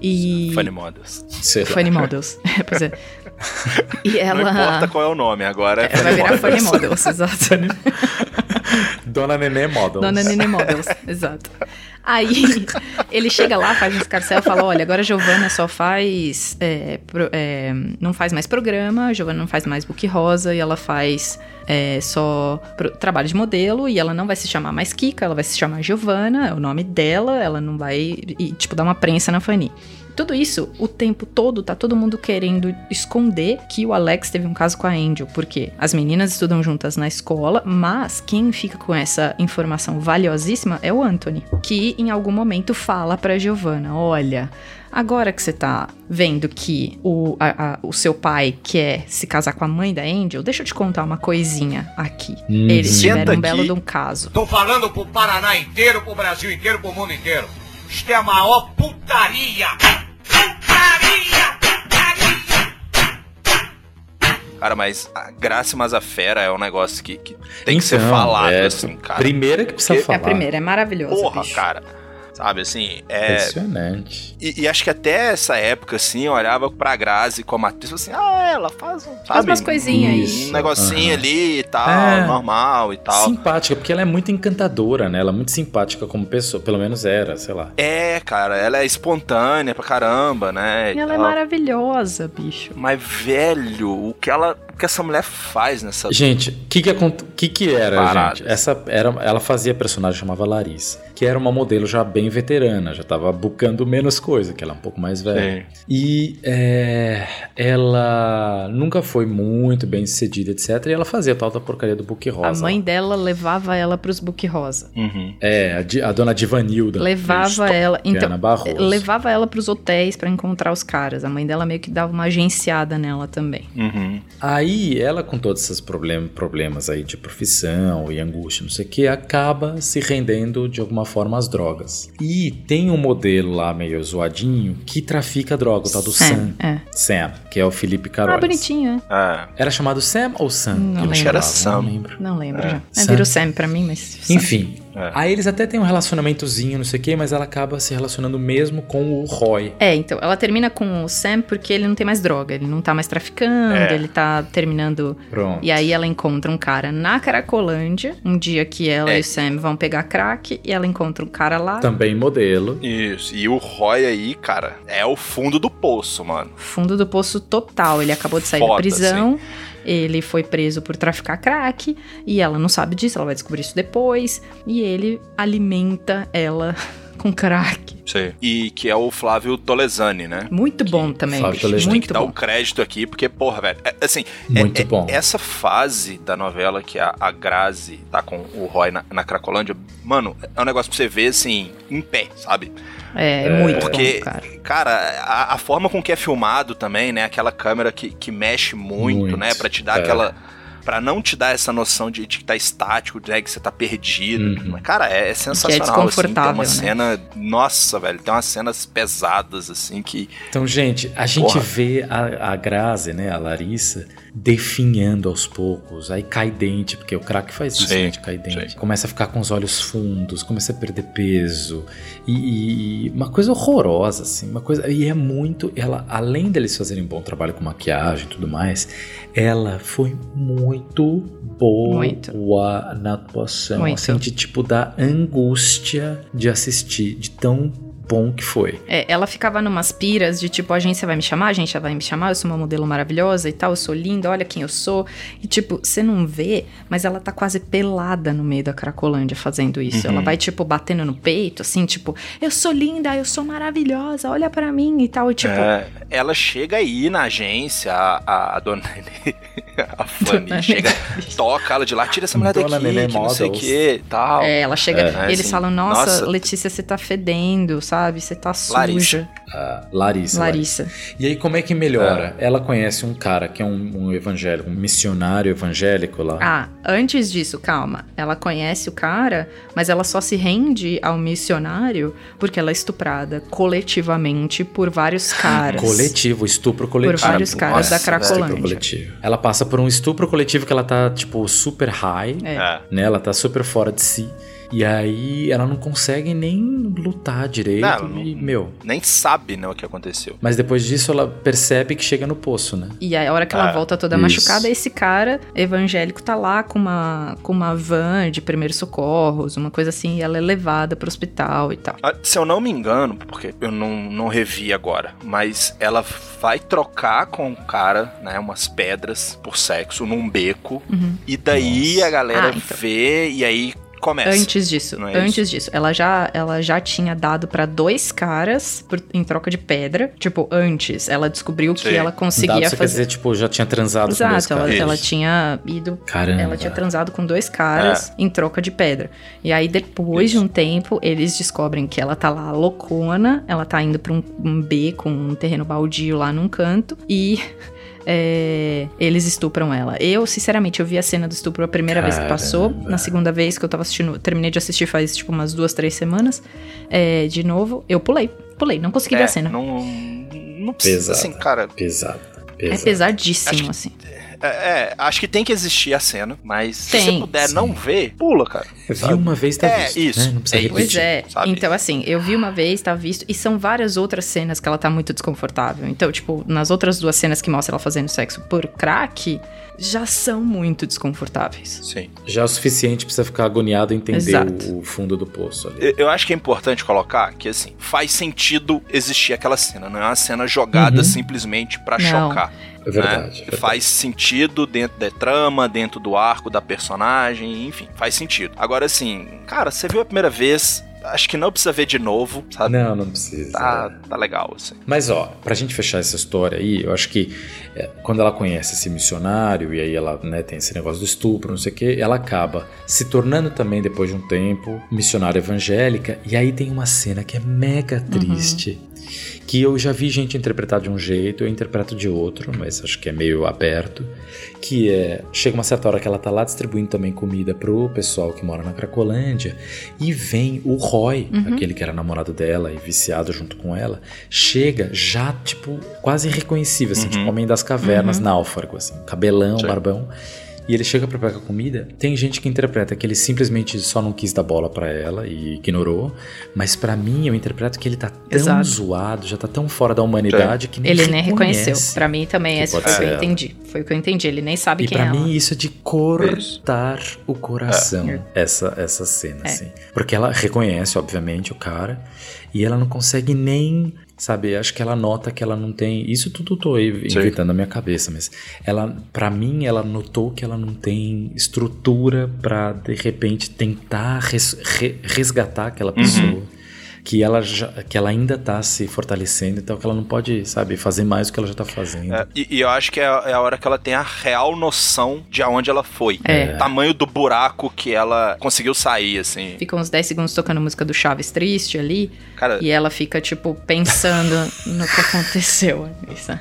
E. Funny Models. Sei lá. Funny Models. [LAUGHS] É, pois é. [LAUGHS] [LAUGHS] E ela. Não importa qual é o nome, agora é, vai virar Funny Models, exato. Dona Nenê Models. Dona Nene Models, exato. Aí ele chega lá, faz um escarcel e fala: olha, agora a Giovana só faz. é, pro- é, não faz mais programa, a Giovana não faz mais book rosa e ela faz é, só pro- trabalho de modelo e ela não vai se chamar mais Kika, ela vai se chamar Giovana, é o nome dela, ela não vai. E, tipo, dar uma prensa na Fanny. Tudo isso, o tempo todo, tá todo mundo querendo esconder que o Alex teve um caso com a Angel. Porque as meninas estudam juntas na escola, mas quem fica com essa informação valiosíssima é o Anthony. Que em algum momento fala pra Giovanna: Olha. Agora que você tá vendo que o, a- a- o seu pai quer se casar com a mãe da Angel, deixa eu te contar uma coisinha aqui. Hum. Eles Senta tiveram um belo de um caso. Tô falando pro Paraná inteiro, pro Brasil inteiro, pro mundo inteiro. Isto é a maior putaria! Cara, mas a Graça Mazafera é um negócio que, que tem que ser Então, falado, é, assim, cara. Primeira que precisa Porque- É falar. a primeira, é maravilhosa. Porra, bicho. cara. Sabe, assim, é... Impressionante. E, e acho que até essa época, assim, eu olhava pra Grazi como atriz e falava assim, ah, ela faz um, sabe, umas coisinhas aí. um negocinho Aham. ali e tal, É. normal e tal. Simpática, porque ela é muito encantadora, né? Ela é muito simpática como pessoa, pelo menos era, sei lá. É, cara, ela é espontânea pra caramba, né? E ela é maravilhosa, bicho. Mas, velho, o que ela. Que essa mulher faz nessa. Gente, o que que, que que era, Paradas. gente? Essa era, ela fazia personagem chamava Larissa, que era uma modelo já bem veterana, já tava bucando menos coisa, que ela é um pouco mais velha. E é, ela nunca foi muito bem sucedida, etc. E ela fazia tal da porcaria do book rosa. A mãe dela levava ela pros book rosa. Uhum. É, a, a dona Divanilda. Levava ela. é Então, levava ela pros hotéis pra encontrar os caras. A mãe dela meio que dava uma agenciada nela também. Uhum. Aí ela, com todos esses problem problemas aí de profissão e angústia, não sei o que, acaba se rendendo de alguma forma às drogas. E tem um modelo lá meio zoadinho que trafica droga, o tal do Sam. É. Sam, que é o Felipe Ah, Carolis. bonitinho, é. É. Era chamado Sam ou Sam? Não Eu lembro. Acho que era Sam. Não lembro. Não lembro É. já. É, Sam. virou Sam pra mim, mas. Sam. Enfim. É. Aí eles até têm um relacionamentozinho, não sei o que, mas ela acaba se relacionando mesmo com o Roy. É, então, ela termina com o Sam porque ele não tem mais droga, ele não tá mais traficando, É. ele tá terminando. Pronto. E aí ela encontra um cara na Caracolândia, um dia que ela É. e o Sam vão pegar crack, e ela encontra um cara lá, Também modelo. Isso. E o Roy aí, cara, é o fundo do poço, mano. fundo do poço total. Ele acabou de sair da prisão. Ele foi preso por traficar crack e ela não sabe disso, ela vai descobrir isso depois. E ele alimenta ela com crack. Sim. E que é o Flávio Tolesani, né? Muito bom também, Flávio. Tolesani. Muito que dar bom. o crédito aqui, porque, porra, velho, é- assim, Muito é- é- bom. essa fase da novela que a, a Grazi tá com o Roy na, na Cracolândia, mano, é um negócio pra você ver, assim, em pé, sabe? É, é muito Porque, bom, cara. cara, a, a forma com que é filmado também, né? Aquela câmera que, que mexe muito, Muito, né? Pra te dar é. aquela. Pra não te dar essa noção de, de que tá estático, de que você tá perdido. Uhum. Cara, é, é sensacional. assim, desconfortável, tem uma né? cena. Nossa, velho, tem umas cenas pesadas, assim, que. Então, gente, a gente Porra. vê a, a Grazi, né, a Larissa, definhando aos poucos. Aí cai dente, porque o crack faz isso, Sim, né, de cair dente. sim. Começa a ficar com os olhos fundos, começa a perder peso. E, e- e uma coisa horrorosa, assim, uma coisa... E é muito... Ela, além deles fazerem bom trabalho com maquiagem e tudo mais, ela foi muito boa Muito. na atuação. Muito. Assim, de tipo, da angústia de assistir, de tão bom que foi. É, ela ficava numas piras de tipo, a agência vai me chamar, a agência vai me chamar, eu sou uma modelo maravilhosa e tal, eu sou linda, olha quem eu sou. E tipo, você não vê, mas ela tá quase pelada no meio da Cracolândia fazendo isso. Uhum. Ela vai, tipo, batendo no peito, assim, tipo, eu sou linda, eu sou maravilhosa, olha pra mim e tal. E tipo, É, ela chega aí na agência, a, a, dona [LAUGHS] a Fanny, Dona chega, toca ela de lá, tira essa mulher Dona daqui, Nenê que não sei o que e tal. É, ela chega. É, eles assim, falam, nossa, nossa. Letícia, você tá fedendo, sabe? Você tá suja. Larissa. a Larissa. Larissa. E aí, como é que melhora? Ela conhece um cara que é um, um evangélico, um missionário evangélico lá. Ah, antes disso, calma. Ela conhece o cara, mas ela só se rende ao missionário porque ela é estuprada coletivamente por vários [GASPS] caras. Coletivo, estupro coletivo. Por vários caras da Nossa, velho. Cracolândia. Ela passa por um estupro coletivo que ela tá, tipo, super high, É. É. né? Ela tá super fora de si. E aí ela não consegue nem lutar direito. Não, ela não- e, meu. Nem sabe, né, o que aconteceu. Mas depois disso ela percebe que chega no poço, né? E aí, a hora que ela Ah, volta toda isso. machucada, esse cara evangélico tá lá com uma, com uma van de primeiros socorros, uma coisa assim, e ela é levada pro hospital e tal. Ah, Se eu não me engano, porque eu não, não revi agora, mas ela vai trocar com o cara, né, umas pedras por sexo num beco, Uhum. e daí Nossa. a galera Ah, então. vê e aí começa. Antes disso, Não é antes disso, ela já, ela já tinha dado pra dois caras por- em troca de pedra. Tipo, antes, ela descobriu que Sim. ela Dado, conseguia quer fazer. dizer, tipo, já tinha transado com dois Exato, ela, caras. ela Isso. tinha ido. Caramba. Ela tinha transado com dois caras em troca de pedra. E aí, depois de Isso. um tempo, eles descobrem que ela tá lá loucona, ela tá indo pra um, um beco, um terreno baldio lá num canto, e. é, eles estupram ela. Eu, sinceramente, eu vi a cena do estupro a primeira vez que passou. Caramba. Na segunda vez que eu tava assistindo, terminei de assistir faz tipo umas duas, três semanas. é, de novo, eu pulei. Pulei, não consegui ver É, a cena. Não, não precisa, Pesada. assim, cara. Pesado. É pesado. pesadíssimo, Acho que- assim. É, é, acho que tem que existir a cena, mas se Tem, você puder sim. não ver, pula, cara. Vi uma vez, tá É, visto, isso, né? Não precisa é isso. Pois repetir. é. sabe? Então, assim, eu vi uma vez, tá visto, e são várias outras cenas que ela tá muito desconfortável. Então, tipo, nas outras duas cenas que mostra ela fazendo sexo por crack, já são muito desconfortáveis. Sim. Já é o suficiente pra você ficar agoniado e entender Exato. o, o fundo do poço ali. Eu- Eu acho que é importante colocar que, assim, faz sentido existir aquela cena. Não é uma cena jogada Uhum. simplesmente pra Não. chocar. É verdade. né? é verdade. Faz sentido dentro da trama, dentro do arco da personagem, enfim, faz sentido. Agora, assim, cara, você viu a primeira vez, acho que não precisa ver de novo, sabe? Não, não precisa. Tá, tá legal, assim. Mas ó, pra gente fechar essa história aí, eu acho que é, quando ela conhece esse missionário e aí ela né, tem esse negócio do estupro, não sei o que, ela acaba se tornando também, depois de um tempo, missionária evangélica. E aí tem uma cena que é mega triste. Que eu já vi gente interpretar de um jeito, eu interpreto de outro, mas acho que é meio aberto. Que é. Chega uma certa hora que ela tá lá distribuindo também comida pro pessoal que mora na Cracolândia. E vem o Roy, Uhum. aquele que era namorado dela e viciado junto com ela, chega já, tipo, quase irreconhecível, assim, Uhum. tipo homem das cavernas, Uhum. náufrago, assim, cabelão, Sim. barbão. E ele chega pra pegar comida. Tem gente que interpreta que ele simplesmente só não quis dar bola pra ela e ignorou. Mas pra mim, eu interpreto que ele tá tão Exato. zoado, já tá tão fora da humanidade que nem Ele nem reconhece. reconheceu. Pra mim também, que esse foi o que eu entendi. Foi o que eu entendi. Ele nem sabe E quem pra é ela. mim isso é de cortar o coração, É. essa, essa cena, É. assim. Porque ela reconhece, obviamente, o cara, e ela não consegue nem, sabe, acho que ela nota que ela não tem, isso tudo tô inventando na minha cabeça, mas ela, para mim, ela notou que ela não tem estrutura pra, de repente, tentar res- re- resgatar aquela pessoa. Que ela, já, que ela ainda tá se fortalecendo, então que ela não pode, sabe, fazer mais do que ela já tá fazendo. É, e, e eu acho que é, a- é a hora que ela tem a real noção de aonde ela foi. É. O tamanho do buraco que ela conseguiu sair, assim. Fica uns 10 segundos tocando música do Chaves triste ali. Cara, E ela fica, tipo, pensando no que aconteceu. [LAUGHS] Isso.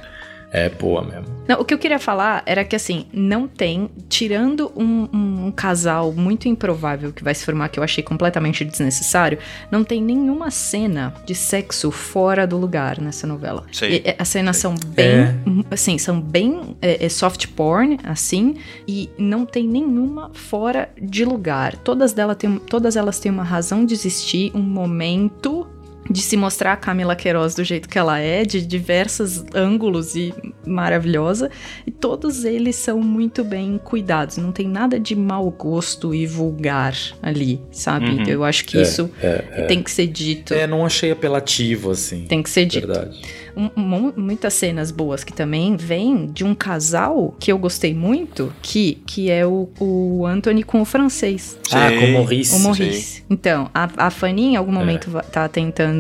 É boa mesmo. Não, o que eu queria falar era que, assim, não tem, tirando um, um, um casal muito improvável que vai se formar, que eu achei completamente desnecessário, não tem nenhuma cena de sexo fora do lugar nessa novela. Sim. E, e, as cenas são bem, assim, são bem é, é, soft porn, assim, e não tem nenhuma fora de lugar. Todas, dela tem, todas elas têm uma razão de existir, um momento de se mostrar a Camila Queiroz do jeito que ela é, de diversos ângulos e maravilhosa, e todos eles são muito bem cuidados, não tem nada de mau gosto e vulgar ali, sabe? Uhum. Eu acho que É, isso é, é. tem que ser dito. É, não achei apelativo, assim. Tem que ser dito. Verdade. Um- muitas cenas boas que também vêm de um casal que eu gostei muito, que, que é o, o Anthony com o francês. Ah, com o Maurice. O Maurice. Então, a, a Fanny em algum É. momento va- tá tentando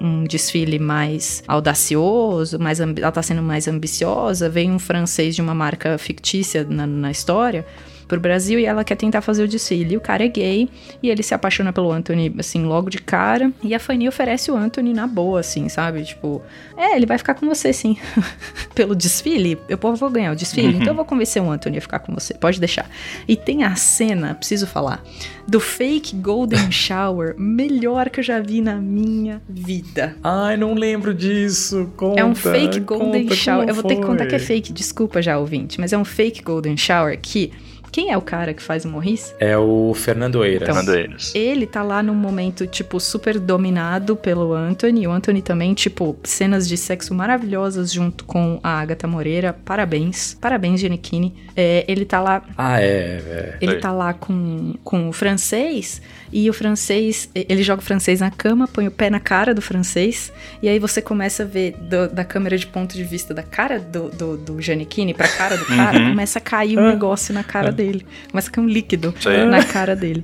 um desfile mais audacioso, mais ela tá sendo mais ambiciosa. Vem um francês de uma marca fictícia na, na história pro Brasil e ela quer tentar fazer o desfile. E o cara é gay e ele se apaixona pelo Anthony, assim, logo de cara. E a Fanny oferece o Anthony na boa, assim, sabe? Tipo, é, ele vai ficar com você, sim. [LAUGHS] pelo desfile, eu vou ganhar o desfile, então eu vou convencer o Anthony a ficar com você, pode deixar. E tem a cena, preciso falar, do fake golden [LAUGHS] shower melhor que eu já vi na minha vida. Ai, não lembro disso. Conta, é um fake golden conta shower. Eu vou ter que contar que é fake, desculpa já, ouvinte, mas é um fake golden shower que. Quem é o cara que faz o Morris? É o Fernando Eiras. Então, Fernando Eiras. Ele tá lá num momento, tipo, super dominado pelo Anthony. O Anthony também, tipo, cenas de sexo maravilhosas junto com a Agatha Moreira. Parabéns. Parabéns, Giannichini. É, ele tá lá Ah, é, é. ele Sei. tá lá com, com o francês e o francês, ele joga o francês na cama, põe o pé na cara do francês e aí você começa a ver do- da câmera de ponto de vista da cara do, do, do Giannichini pra cara do cara, Uhum. começa a cair um negócio na cara dele. Começa a cair um líquido Sei. na cara dele.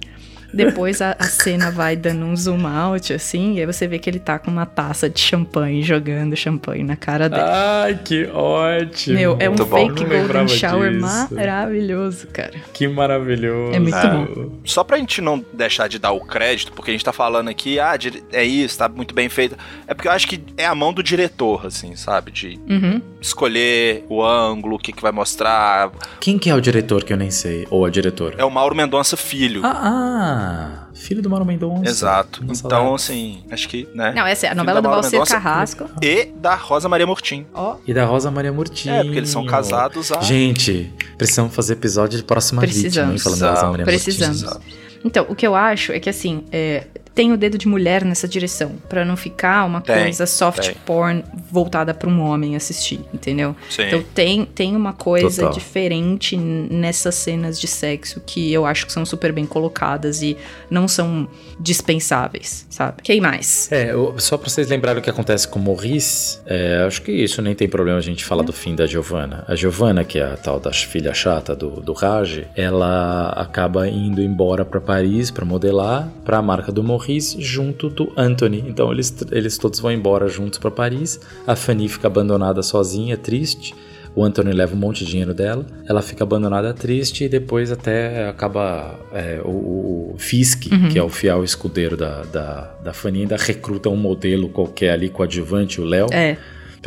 Depois a, a cena vai dando um zoom out, assim, e aí você vê que ele tá com uma taça de champanhe, jogando champanhe na cara dele. Ai, que ótimo. Meu, é um Muito bom. fake golden shower disso. maravilhoso, cara. Que maravilhoso. É muito Ah, bom. Só pra gente não deixar de dar o crédito, porque a gente tá falando aqui, ah, é isso, tá muito bem feito. É porque eu acho que é a mão do diretor, assim, sabe? De Uhum. escolher o ângulo, o que, que vai mostrar. Quem que é o diretor que eu nem sei? Ou a diretora? É o Mauro Mendonça Filho. Ah, ah, filho do Mauro Mendonça. Exato. Então, saudade. assim, acho que, né? Não, essa é a novela da do Mendonça Carrasco. E da Rosa Maria Murtim. Ó, E da Rosa Maria Murtinho. É, porque eles são casados há. Gente, precisamos fazer episódio de próxima vítima, hein? Precisamos. Falando da Rosa Maria Precisamos. Murtinho. Então, o que eu acho é que assim, é, tem o dedo de mulher nessa direção, Pra não ficar uma Tem, coisa soft tem. porn voltada pra um homem assistir, entendeu? Sim. Então tem, tem uma coisa Total. diferente nessas cenas de sexo que eu acho que são super bem colocadas e não são dispensáveis, sabe? Quem mais? É, eu- só pra vocês lembrarem o que acontece com o Maurice, é, acho que isso nem tem problema a gente falar do fim da Giovanna. A Giovanna, que é a tal da filha chata do, do Raj, ela acaba indo embora pra Paris pra modelar pra marca do Maurice junto do Anthony. Então eles, eles todos vão embora juntos pra Paris. A Fanny fica abandonada sozinha, triste. O Anthony leva um monte de dinheiro dela, ela fica abandonada triste e depois até acaba é, o, o- o Fisk, Uhum. que é o fiel escudeiro da, da, da Fanny, ainda recruta um modelo qualquer ali, coadjuvante, o Léo, É,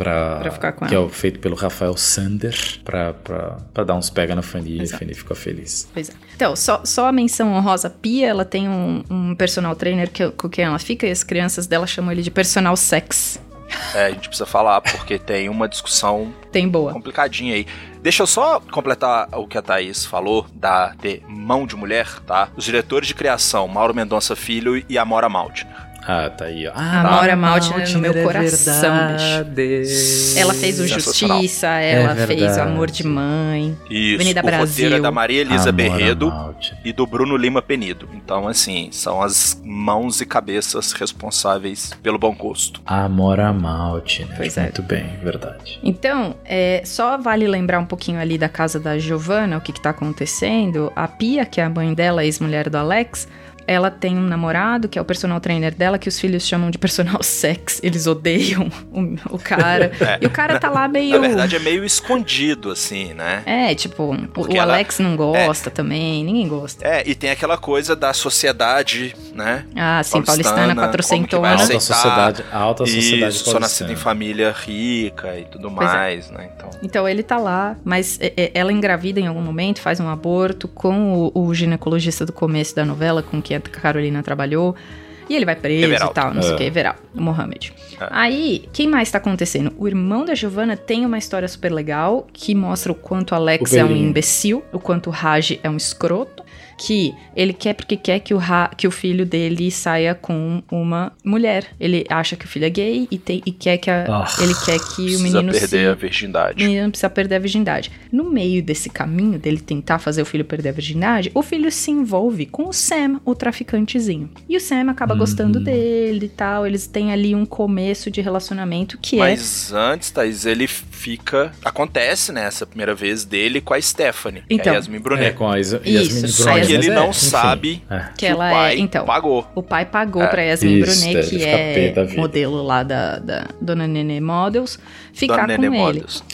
pra, pra ficar com que ela. é o feito pelo Rafael Sander, pra dar uns pega na Fanny e a Exato. Fanny fica feliz. Pois é. Então, só, só a menção honrosa Pia, ela tem um, um personal trainer que, com quem ela fica e as crianças dela chamam ele de personal sex. É, a gente precisa falar, porque tem uma discussão Tem boa. complicadinha aí. Deixa eu só completar o que a Thaís falou da de mão de mulher, tá? Os diretores de criação, Mauro Mendonça Filho e Amora Maltner. Ah, tá aí, ó. A Maura Maltner no meu coração, bicho. Ela fez o. Justiça, ela É fez o. Amor de Mãe. Isso, Avenida o Brasil. roteiro é da Maria Elisa Amora Berredo Maltner. e do Bruno Lima Penido. Então, assim, são as mãos e cabeças responsáveis pelo bom gosto. Amora Maltner. Pois é. Muito bem, verdade. Então, é, só vale lembrar um pouquinho ali da casa da Giovanna, o que, que tá acontecendo. A Pia, que é a mãe dela, ex-mulher do Alex, ela tem um namorado, que é o personal trainer dela, que os filhos chamam de personal [LAUGHS] sex. Eles odeiam o, o cara. [LAUGHS] É. E o cara tá lá meio. Na verdade, é meio escondido, assim, né? É, tipo, o, Porque o ela- Alex não gosta também, ninguém gosta. É, e tem aquela coisa da sociedade, né? Ah, sim, paulistana, que quatrocentona. A alta sociedade, a alta sociedade Isso, só nascido em família rica e tudo Pois é. mais, né? Então, Então ele tá lá, mas é, é, ela engravida em algum momento, faz um aborto com o, o ginecologista do começo da novela, com quem a Carolina trabalhou. E ele vai preso Everaldo. e tal, não sei o É. que, Everaldo, o Mohamed. É. Aí, quem mais tá acontecendo? O irmão da Giovanna tem uma história super legal que mostra o quanto o Alex O é um imbecil, o quanto o Raj é um escroto. Que ele quer porque quer que o, Ra- que o filho dele saia com uma mulher. Ele acha que o filho é gay e, tem, e quer que a- Ah, ele quer que o precisa menino perder se a virgindade. o menino precisa perder a virgindade. No meio desse caminho dele tentar fazer o filho perder a virgindade, o filho se envolve com o Sam, o traficantezinho. E o Sam acaba gostando dele e tal. Eles têm ali um começo de relacionamento que é. Mas antes, Thaís, ele fica. Acontece, né? Essa primeira vez dele com a Stephanie, que é Então. a Yasmin Brunet. É, com a Is Isso, Yasmin Brunet, que ele é, não enfim, sabe é. Que ela o pai é. Então, pagou. o pai pagou É, pra Yasmin isso, Brunet, deve que é modelo lá da, da Dona Nenê Models, ficar Dona com Nenê ele. Models.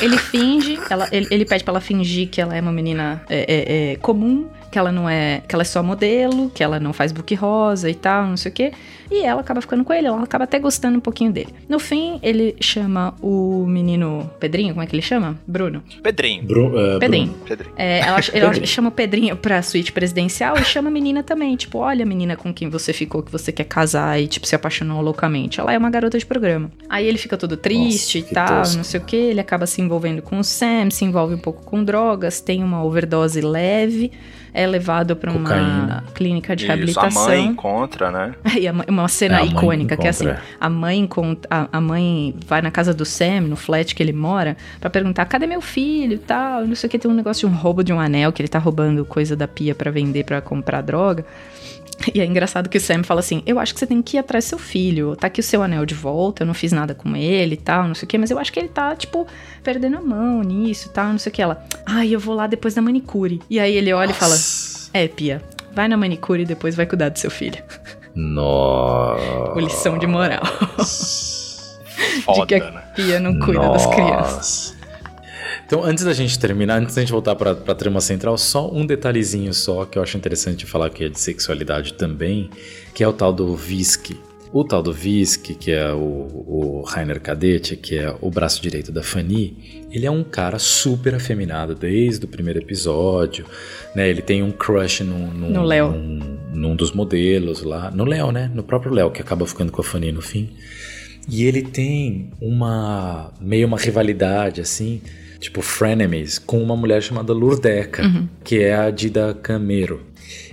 Ele finge, ela, ele, ele pede pra ela fingir que ela é uma menina é, é, é, comum, que ela não é. que ela é só modelo, que ela não faz book rosa e tal, não sei o quê. E ela acaba ficando com ele, ela acaba até gostando um pouquinho dele. No fim, ele chama o menino Pedrinho, como é que ele chama? Bruno. Pedrinho. Bru, é, Pedrinho. Bruno. Pedrinho. É, ela, ela chama o Pedrinho pra suíte presidencial e chama a menina também. Tipo, olha a menina com quem você ficou, que você quer casar e, tipo, se apaixonou loucamente. Ela é uma garota de programa. Aí ele fica todo triste Nossa, e tal, tosco. não sei o que. Ele acaba se envolvendo com o Sam, se envolve um pouco com drogas, tem uma overdose leve, é levado pra uma Cocaína. clínica de Isso, a reabilitação. mãe encontra, né? [LAUGHS] E a mãe- uma cena É, a icônica, que é assim, encontra. a mãe, encont- a, a mãe vai na casa do Sam, no flat que ele mora, pra perguntar, cadê meu filho e tal, não sei o que, tem um negócio de um roubo de um anel, que ele tá roubando coisa da pia pra vender, pra comprar droga. E é engraçado que o Sam fala assim: Eu acho que você tem que ir atrás do seu filho. Tá aqui o seu anel de volta, eu não fiz nada com ele e tal, não sei o que, mas eu acho que ele tá, tipo, perdendo a mão nisso e tal, não sei o que. Ela, ai, eu vou lá depois da manicure. E aí ele olha e fala: É, Pia, vai na manicure e depois vai cuidar do seu filho. Nossa. [LAUGHS] Lição de moral. Foda, de que a né? Pia não cuida das crianças. Então, antes da gente terminar, antes da gente voltar pra, pra trama central, só um detalhezinho só que eu acho interessante falar que é de sexualidade também, que é o tal do Visky. O tal do Visky, que é o, o Rainer Kadete, que é o braço direito da Fanny, ele é um cara super afeminado desde o primeiro episódio, né? Ele tem um crush num, num, No Léo. num, num dos modelos lá, no Léo, né? No próprio Léo, que acaba ficando com a Fanny no fim. E ele tem uma meio uma rivalidade assim, tipo frenemies, com uma mulher chamada Lurdeca, Uhum. que é a Dida Camero.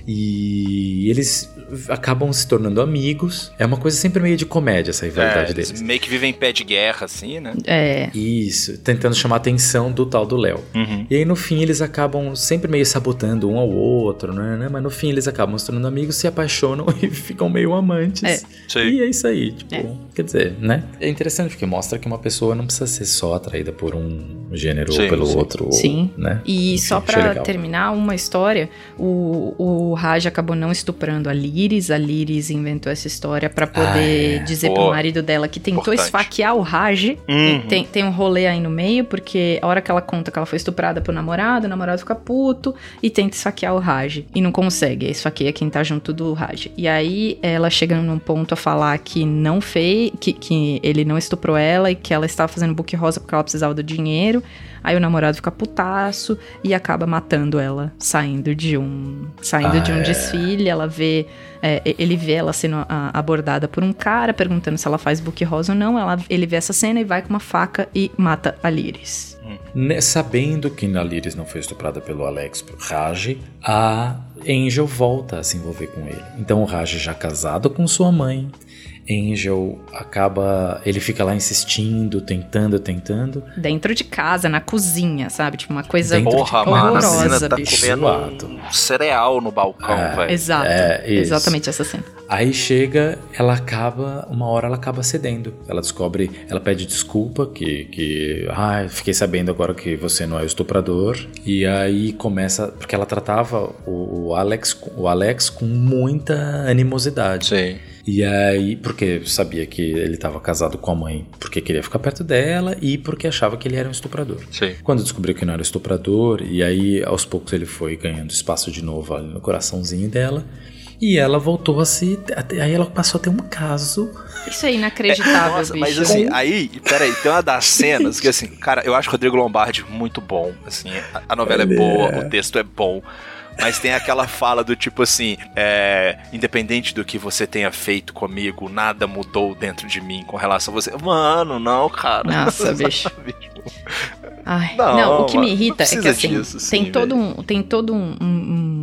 E eles acabam se tornando amigos. É uma coisa sempre meio de comédia essa É, rivalidade eles deles. meio que vivem em pé de guerra, assim, né? É. Isso, tentando chamar a atenção do tal do Léo. Uhum. E aí no fim eles acabam sempre meio sabotando um ao outro, né? né? Mas no fim eles acabam se tornando amigos, se apaixonam [LAUGHS] e ficam meio amantes. É. Sim. E é isso aí, tipo, É. quer dizer, né? É interessante porque mostra que uma pessoa não precisa ser só atraída por um gênero Sim, ou pelo sim. outro, ou, Sim. né? E Enfim, só legal. terminar uma história, o, o Raj acabou não estuprando a Liris. A Liris inventou essa história pra poder Ah, é. dizer Boa. pro marido dela que tentou Importante. esfaquear o Raj. Uhum. Tem, tem um rolê aí no meio, porque a hora que ela conta que ela foi estuprada pelo namorado, o namorado fica puto e tenta esfaquear o Raj. E não consegue, esfaqueia quem tá junto do Raj. E aí ela chega num ponto a falar que não fez, que, que ele não estuprou ela e que ela estava fazendo book rosa porque ela precisava do dinheiro. Aí o namorado fica putaço e acaba matando ela, saindo de um, saindo Ah, de um é. desfile. Ela vê, é, ele vê ela sendo a- abordada por um cara perguntando se ela faz book rosa ou não. Ela, ele vê essa cena e vai com uma faca e mata a Liris. Né, Sabendo que a Liris não foi estuprada pelo Alex por Raj, a Angel volta a se envolver com ele. Então o Raj já casado com sua mãe, Angel acaba. Ele fica lá insistindo, tentando, tentando. Dentro de casa, na cozinha, sabe? Tipo, uma coisa Dentro de Porra, casa. mano, a horrorosa, cena tá bicho. comendo Suado. um cereal no balcão, É. velho. Exato. É, isso. Exatamente essa cena. Aí chega, ela acaba, uma hora ela acaba cedendo. Ela descobre, ela pede desculpa, que, que ah, fiquei sabendo agora que você não é o estuprador. E aí começa, porque ela tratava o, o Alex, o Alex com muita animosidade. Sim. E aí, porque sabia que ele estava casado com a mãe, porque queria ficar perto dela e porque achava que ele era um estuprador. Sim. Quando descobriu que não era estuprador, e aí aos poucos ele foi ganhando espaço de novo ali no coraçãozinho dela. E ela voltou a se. Aí ela passou a ter um caso. Isso é inacreditável, Nossa, bicho. mas assim, aí, peraí, tem uma das cenas que assim, cara, eu acho o Rodrigo Lombardi muito bom. Assim, a, a novela Ele é boa, é. o texto é bom. Mas tem aquela fala do tipo assim, é, independente do que você tenha feito comigo, nada mudou dentro de mim com relação a você. Mano, não, cara. Nossa, [LAUGHS] bicho. Sabe? Ai, Não, não, o que me mano, irrita não é que assim, disso, assim, tem, todo um, tem todo um, um- um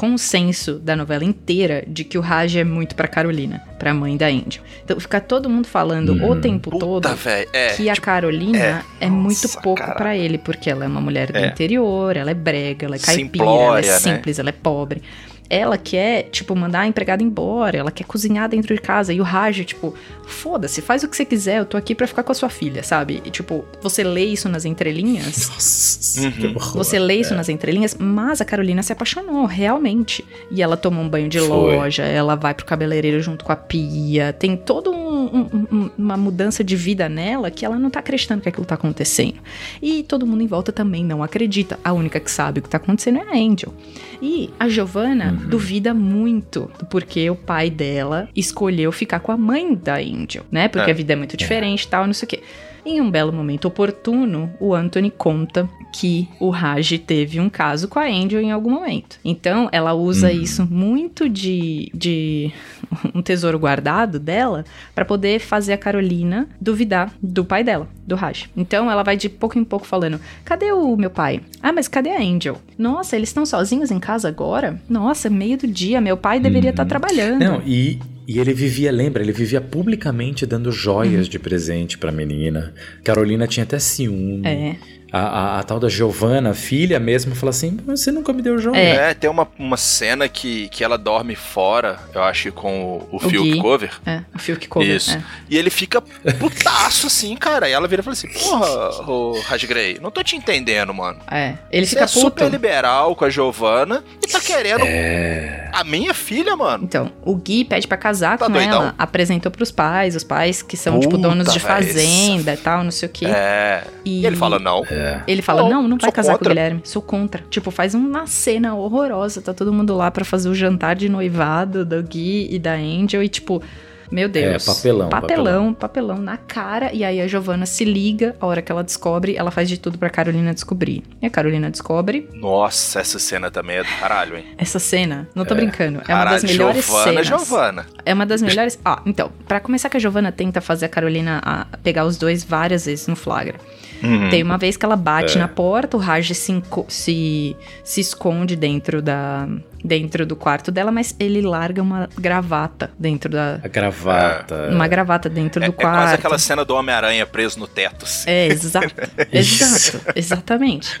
consenso da novela inteira de que o Raj é muito pra Carolina, pra mãe da Angel. Então fica todo mundo falando o Uhum. tempo todo. É, que a Carolina é, muito nossa, pouco cara. pra ele, porque ela é uma mulher do É. interior, ela é brega, ela é caipira, ela Simplória, é né? simples, ela é pobre. Ela quer, tipo, mandar a empregada embora, ela quer cozinhar dentro de casa. E o Raj, tipo, foda-se, faz o que você quiser, eu tô aqui pra ficar com a sua filha, sabe? E, tipo, você lê isso nas entrelinhas, Nossa, Uhum. que horror. você lê isso nas entrelinhas, mas a Carolina se apaixonou, realmente. E ela toma um banho de Foi. loja, ela vai pro cabeleireiro junto com a pia. Tem toda um- um- um- uma mudança de vida nela que ela não tá acreditando que aquilo tá acontecendo. E todo mundo em volta também não acredita. A única que sabe o que tá acontecendo é a Angel. E a Giovanna duvida muito do porquê o pai dela escolheu ficar com a mãe da Angel, né? Porque É. a vida é muito diferente e tal, não sei o quê. Em um belo momento oportuno, o Anthony conta que o Raj teve um caso com a Angel em algum momento. Então, ela usa isso muito de, de [LAUGHS] um tesouro guardado dela pra poder fazer a Carolina duvidar do pai dela, do Raj. Então, ela vai de pouco em pouco falando: cadê o meu pai? Ah, mas cadê a Angel? Nossa, eles estão sozinhos em casa agora? Nossa, meio do dia, meu pai deveria estar trabalhando. Não, e, e ele vivia, lembra? Ele vivia publicamente dando joias de presente pra menina. Carolina tinha até ciúme. É. A, a- a tal da Giovanna, filha mesmo, fala assim: "Mas você nunca me deu joia. É. É, tem uma, uma cena que, que ela dorme fora, eu acho com o, o, O Phil Gui. Cover. É, o Phil que cover. Isso. é. E ele fica putaço assim, cara. E ela vira e fala assim: Porra, ô Rasgrey, não tô te entendendo, mano. É, ele Você fica é puto. super liberal com a Giovanna e tá querendo É. a minha filha, mano. Então, o Gui pede pra casar Tá com doidão? ela, apresentou pros pais, os pais que são, tipo, Puta, donos de fazenda e tal, não sei o quê. É. E E ele fala: Não. Ele fala, Não, não, não vai casar com o contra. Guilherme, sou contra. Tipo, faz uma cena horrorosa, tá todo mundo lá pra fazer o jantar de noivado do Gui e da Angel e tipo... Meu Deus. É, papelão, Papelão, papelão na cara. E aí a Giovanna se liga, a hora que ela descobre, ela faz de tudo pra Carolina descobrir. E a Carolina descobre Nossa, essa cena também é do caralho, hein? essa cena. Não tô brincando. É uma Caralho, das melhores Giovanna, cenas. Giovanna. É uma das melhores. Ah, então, pra começar que a Giovanna tenta fazer a Carolina a pegar os dois várias vezes no flagra. Uhum. Tem uma vez que ela bate É. na porta, o Raj se, se, se esconde dentro da dentro do quarto dela, mas ele larga uma gravata dentro da A gravata. uma gravata dentro É, do é quase quarto. aquela cena do Homem-Aranha preso no teto. assim. É, [LAUGHS] exato. Exato, exatamente.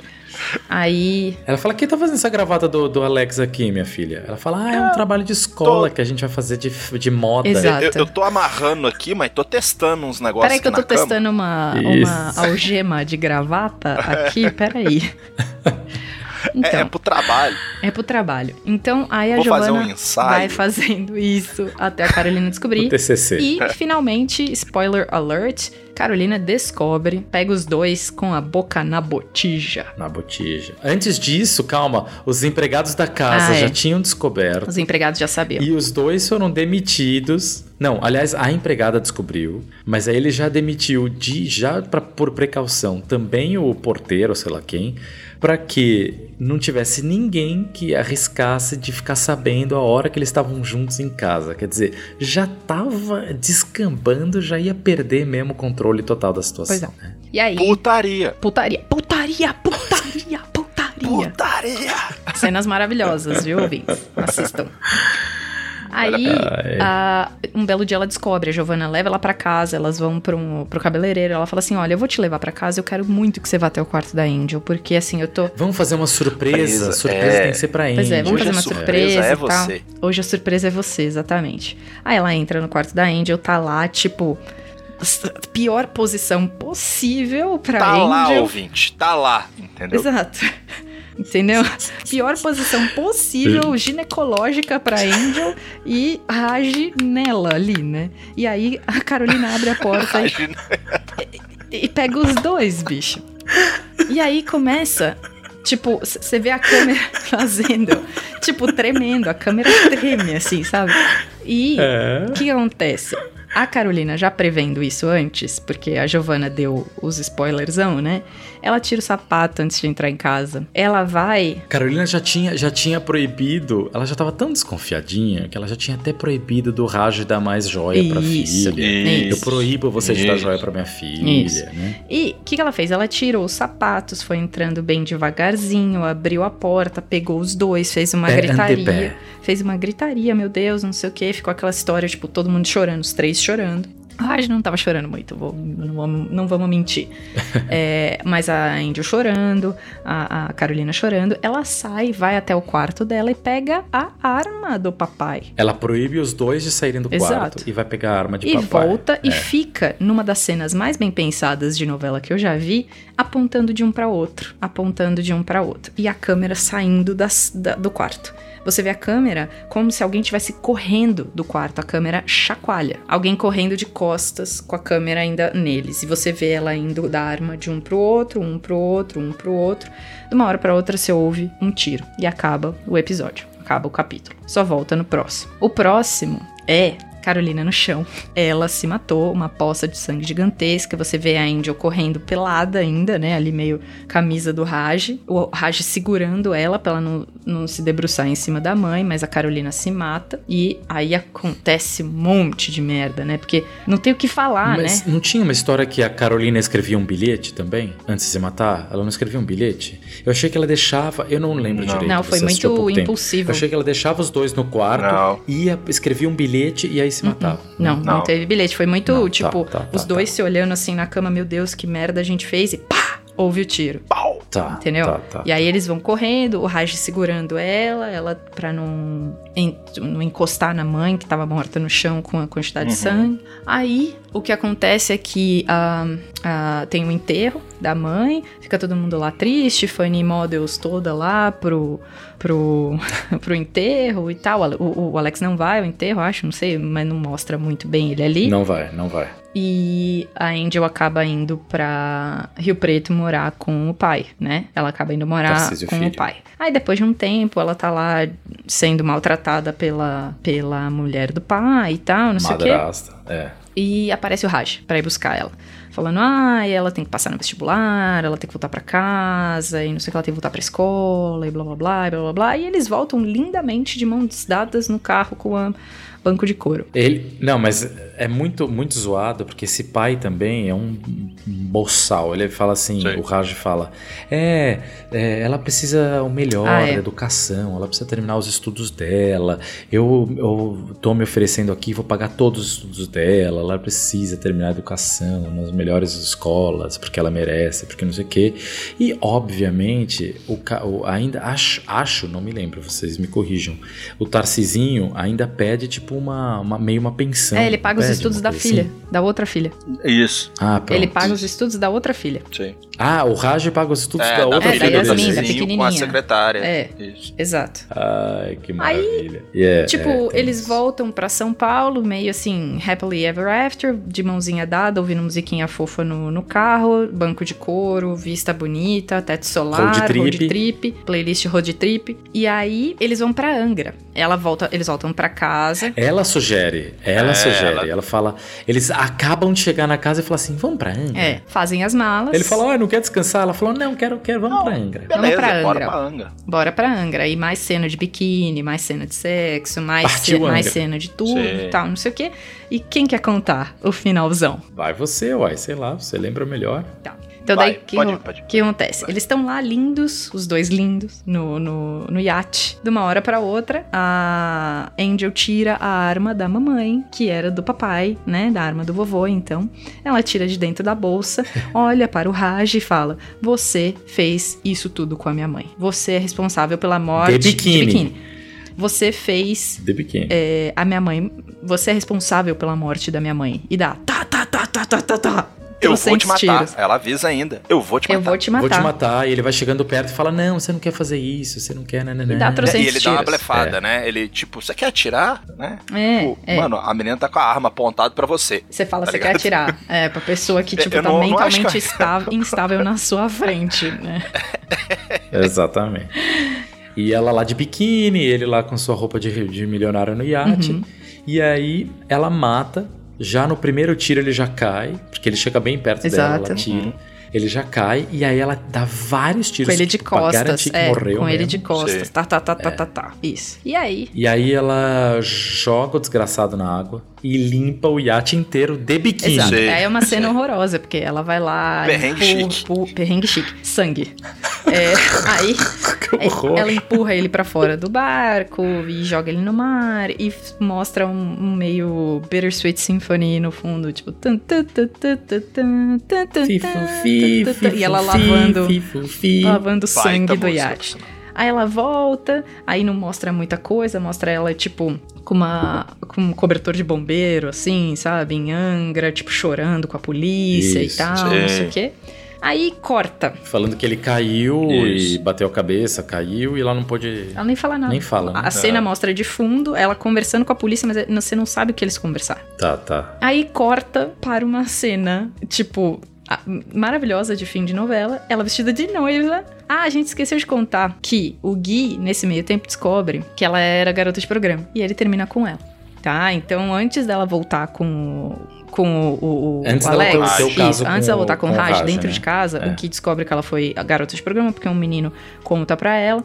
Aí, Ela fala: quem tá fazendo essa gravata do, do Alex aqui, minha filha? Ela fala: ah, é um trabalho de escola tô- que a gente vai fazer de, de moda. Exato. Eu, eu tô amarrando aqui, mas tô testando uns negócios peraí que eu tô cama. testando uma, Isso. uma algema de gravata aqui, peraí. [LAUGHS] É, Então, é pro trabalho. É pro trabalho. Então, aí a Vou fazer Giovanna um ensaio. vai fazendo isso até a Carolina O descobrir. TCC. E, finalmente, spoiler alert, Carolina descobre, pega os dois com a boca na botija. Na botija. Antes disso, calma, os empregados da casa Ah, é. já tinham descoberto. Os empregados já sabiam. E os dois foram demitidos. Não, aliás, a empregada descobriu, mas aí ele já demitiu de já pra, por precaução também o porteiro, sei lá quem, pra que não tivesse ninguém que arriscasse de ficar sabendo a hora que eles estavam juntos em casa. Quer dizer, já tava descambando, já ia perder mesmo o controle total da situação. Pois é. né? E aí, Putaria. putaria, putaria, putaria, [LAUGHS] putaria. Putaria. Cenas maravilhosas, viu, ouvintes? Assistam. Aí, a- um belo dia ela descobre, a Giovanna leva ela pra casa, elas vão pro, pro cabeleireiro, ela fala assim, olha, eu vou te levar pra casa, eu quero muito que você vá até o quarto da Angel, porque assim, eu tô... Vamos fazer uma surpresa. Surpresa, Surpresa é. tem que ser pra Pois é, Angel. vamos Hoje fazer uma surpresa surpresa, é e tal. você. Hoje a surpresa é você, exatamente. Aí ela entra no quarto da Angel, tá lá, tipo, pior posição possível pra Tá Angel. lá, ouvinte. Tá lá, entendeu? Exato. [LAUGHS] Entendeu? Pior posição possível ginecológica pra Angel e age nela ali, né? E aí a Carolina abre a porta [LAUGHS] e, Imagina. e pega os dois, bicho. E aí começa, tipo, você vê a câmera [LAUGHS] fazendo, tipo, tremendo, a câmera treme assim, sabe? E É. o que que acontece? A Carolina, já prevendo isso antes, porque a Giovanna deu os spoilerzão, né? Ela tira o sapato antes de entrar em casa. Ela vai. Carolina já tinha, já tinha proibido, ela já tava tão desconfiadinha que ela já tinha até proibido do Raj dar mais joia pra Isso, filha. isso. Eu proíbo você de dar Isso. joia pra minha filha, Isso. né? E o que, que ela fez? Ela tirou os sapatos, foi entrando bem devagarzinho, abriu a porta, pegou os dois, fez uma Pé gritaria. Fez uma gritaria, meu Deus, não sei o que. Ficou aquela história, tipo, todo mundo chorando, os três chorando. A Raj não tava chorando muito, vou- não, vamos, não vamos mentir. [LAUGHS] É, mas a Angel chorando, a, a Carolina chorando. Ela sai, vai até o quarto dela e pega a arma do papai. Ela proíbe os dois de saírem do Exato. quarto e vai pegar a arma de e papai. volta e É. fica numa das cenas mais bem pensadas de novela que eu já vi, apontando de um pra outro, apontando de um pra outro. E a câmera saindo das- da- do quarto. Você vê a câmera como se alguém estivesse correndo do quarto. A câmera chacoalha. Alguém correndo de costas com a câmera ainda neles. E você vê ela indo da arma de um pro outro, um pro outro, um pro outro. De uma hora pra outra você ouve um tiro. E acaba o episódio. Acaba o capítulo. Só volta no próximo. O próximo é Carolina no chão. Ela se matou, uma poça de sangue gigantesca. Você vê a Angel correndo pelada ainda, né? Ali meio camisa do Raj. O Raj segurando ela pra ela não, não se debruçar em cima da mãe, mas a Carolina se mata. E aí acontece um monte de merda, né? Porque não tem o que falar, Mas né? não tinha uma história que a Carolina escrevia um bilhete também? Antes de se matar? Ela não escrevia um bilhete? Eu achei que ela deixava. Eu não lembro Não. direito. Não, foi muito impulsivo. Eu achei que ela deixava os dois no quarto, Não. ia, escrevia um bilhete e aí se matava. Não, não, Não. teve bilhete. Foi muito, Não, tá, tipo, tá, tá, os tá. dois se olhando assim na cama, meu Deus, que merda a gente fez, e pá! Houve o tiro. Tá. Entendeu? Tá, tá. E aí eles vão correndo, o Raj segurando ela, ela pra não, en- não encostar na mãe que tava morta no chão com a quantidade de sangue. Aí o que acontece é que ah, ah, tem o enterro da mãe, fica todo mundo lá triste, Fanny Models toda lá pro, pro, [LAUGHS] pro enterro e tal. O, o Alex não vai ao enterro, acho, não sei, mas não mostra muito bem ele ali. Não vai, não vai. E a Angel acaba indo pra Rio Preto morar com o pai, né? Ela acaba indo morar com o Filho. pai. Aí depois de um tempo, ela tá lá sendo maltratada pela, pela mulher do pai e tal, não sei o quê. Madrasta. É. E aparece o Raj pra ir buscar ela. Falando, ah, ela tem que passar no vestibular, ela tem que voltar pra casa, e não sei o que, ela tem que voltar pra escola, e blá blá blá, e blá blá blá. E eles voltam lindamente de mãos dadas no carro com a banco de couro. Ele, não, mas é muito, muito zoado, porque esse pai também é um boçal. Ele fala assim, Sim. o Raj fala, é, é, ela precisa o melhor, Ah, é. educação, ela precisa terminar os estudos dela. Eu, eu tô me oferecendo aqui, vou pagar todos os estudos dela, ela precisa terminar a educação nas melhores escolas, porque ela merece, porque não sei o quê. E, obviamente, o, o- ainda acho, acho, não me lembro, vocês me corrijam, o Tarcisinho ainda pede, tipo, uma, uma- meio uma pensão. é, ele paga os estudos da coisa filha, assim? da outra filha. Isso. Ah, pronto. Ele paga os estudos da outra filha. Sim. Ah, o Raj paga os estudos É, da da outra É, filha da filha do Yasmin, da Tarcisinho com a pequenininha. secretária. É. Isso. Exato. Ai, que Aí, maravilha. Yeah, Tipo, é, eles voltam pra São Paulo, meio assim, happily ever after, de mãozinha dada, ouvindo musiquinha fofa no, no carro, banco de couro, vista bonita, teto solar, Road trip. trip, playlist road trip. E aí, eles vão pra Angra. Ela volta, eles voltam pra casa. Ela sugere, ela É, sugere, ela- ela... fala, eles acabam de chegar na casa e falam assim, vamos pra Angra? É, fazem as malas. Ele falou, ah, não quer descansar? Ela falou, não, quero, quero, vamos pra Angra. Vamos Beleza, pra bora Angra. pra Angra. Bora pra Angra. E mais cena de biquíni, mais cena de sexo, mais, Partiu ce- mais cena de tudo Sim. e tal, não sei o quê. E quem quer contar o finalzão? Vai você, uai, sei lá, você lembra melhor. Tá. Então Vai, daí, o que, pode pode que acontece? Eles estão lá lindos, os dois lindos, no, no, no iate. De uma hora pra outra, a Angel tira a arma da mamãe, que era do papai, né? Da arma do vovô, então. Ela tira de dentro da bolsa, [LAUGHS] olha para o Raj e fala: Você fez isso tudo com a minha mãe. Você é responsável pela morte De biquíni. Você fez De biquíni. é, a minha mãe. Você é responsável pela morte da minha mãe. E dá tá, tá, tá, tá, tá, tá, tá. Eu vou te 300 matar. tiros. Ela avisa ainda. Eu vou te matar. Eu vou te matar. Vou te matar. E ele vai chegando perto e fala: Não, você não quer fazer isso, você não quer. Nananã. E dá É, trocentos e ele dá uma tiros. blefada, É. né? Ele, tipo, você quer atirar? Né? É, Tipo, é. Mano, a menina tá com a arma apontada pra você. Você fala, Tá você quer atirar. [LAUGHS] É, pra pessoa que, tipo, Eu tá não- não mentalmente que- estável, [LAUGHS] instável na sua frente, né? [LAUGHS] Exatamente. E ela lá de biquíni, ele lá com sua roupa de, de milionário no iate. Uhum. E aí ela mata. Já no primeiro tiro ele já cai, porque ele chega bem perto dela, Exato. ela tira. Ele já cai e aí ela dá vários tiros Com ele de costas. garantir que É, morreu com ele mesmo. de costas. Sim. Tá, tá, tá, tá, tá, tá. Isso. E aí? E aí ela joga o desgraçado na água e limpa o iate inteiro de biquíni. Exato. É uma cena horrorosa, porque ela vai lá. Perrengue empurra, chique. Perrengue chique. Sangue. É, [LAUGHS] aí é, ela empurra ele para fora do barco e joga ele no mar e mostra um, um meio Bittersweet Symphony no fundo, tipo. E ela lavando. Lavando o sangue do iate. Aí ela volta, aí não mostra muita coisa, mostra ela, tipo, com uma com um cobertor de bombeiro, assim, sabe? Em Angra, tipo, chorando com a polícia Isso, e tal, sim. não sei o quê. Aí corta. Falando que ele caiu e Isso. bateu a cabeça, caiu e ela não pôde. Ela nem fala nada. Nem fala, né? A cena mostra de fundo ela conversando com a polícia, mas você não sabe o que eles conversaram. Tá, tá. Aí corta para uma cena, tipo, maravilhosa de fim de novela. Ela vestida de noiva. Ah, a gente esqueceu de contar que o Gui, nesse meio tempo, descobre que ela era garota de programa. E ele termina com ela. Tá? Então, antes dela voltar com o. Com o, o, Antes o dela Alex, isso, antes o- voltar com, o Raj Raj, dentro né? de casa, É. o que descobre que ela foi a garota de programa, porque um menino conta pra ela.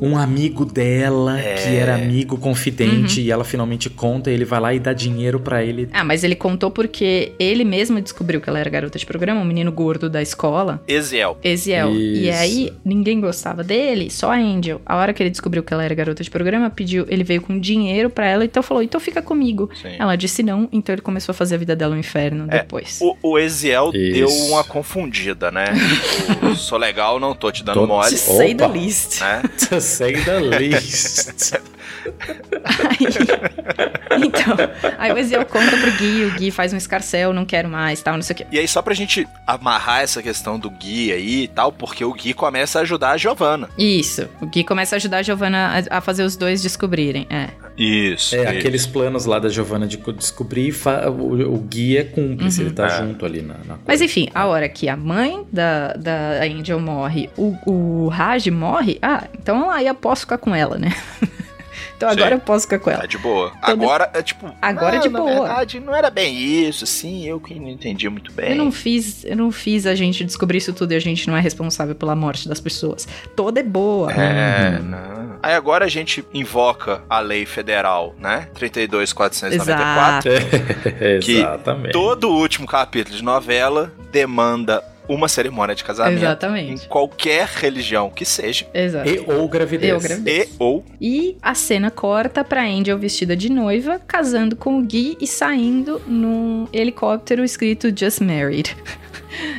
Um amigo dela, É. que era amigo confidente, Uhum. e ela finalmente conta, e ele vai lá e dá dinheiro pra ele. Ah, mas ele contou porque ele mesmo descobriu que ela era garota de programa, um menino gordo da escola. Eziel. Eziel. E Isso. aí, ninguém gostava dele, só a Angel. A hora que ele descobriu que ela era garota de programa, pediu, ele veio com dinheiro pra ela, então falou: então fica comigo. Sim. Ela disse não, então ele começou a fazer a vida dela um inferno É, depois. O, o Eziel Isso. deu uma confundida, né? O [LAUGHS] sou legal, não tô te dando Tô- mole. To say the Opa. least. Né? To say the least. Aí, então, aí o Eziel conta pro Gui, o Gui faz um escarcel, não quero mais, tal, não sei o quê. E aí, só pra gente amarrar essa questão do Gui aí e tal, porque o Gui começa a ajudar a Giovanna. Isso, o Gui começa a ajudar a Giovanna a, a fazer os dois descobrirem, é. Isso. É, aqueles planos lá da Giovanna de co- descobrir, fa- o, o guia é cúmplice, ele tá É. junto ali na, na. Mas enfim, a hora que a mãe da, da Angel morre, o, o Raj morre, ah, então aí eu posso ficar com ela, né? [LAUGHS] então agora Sim. eu posso ficar com ela. Tá de boa. Agora é tipo. Agora é "Ah, de na boa." verdade, não era bem isso, assim, eu que não entendi muito bem. Eu não fiz, eu não fiz a gente descobrir isso tudo e a gente não é responsável pela morte das pessoas. Toda é boa. É, Uhum. não. Aí agora a gente invoca a lei federal, né? 32494. É, Que [LAUGHS] Exatamente. Todo o último capítulo de novela demanda uma cerimônia de casamento. Exatamente. Em qualquer religião que seja. Exato. E ou gravidez. Eu gravidez. E ou. E a cena corta pra Angel vestida de noiva, casando com o Gui e saindo num helicóptero escrito Just Married. [LAUGHS]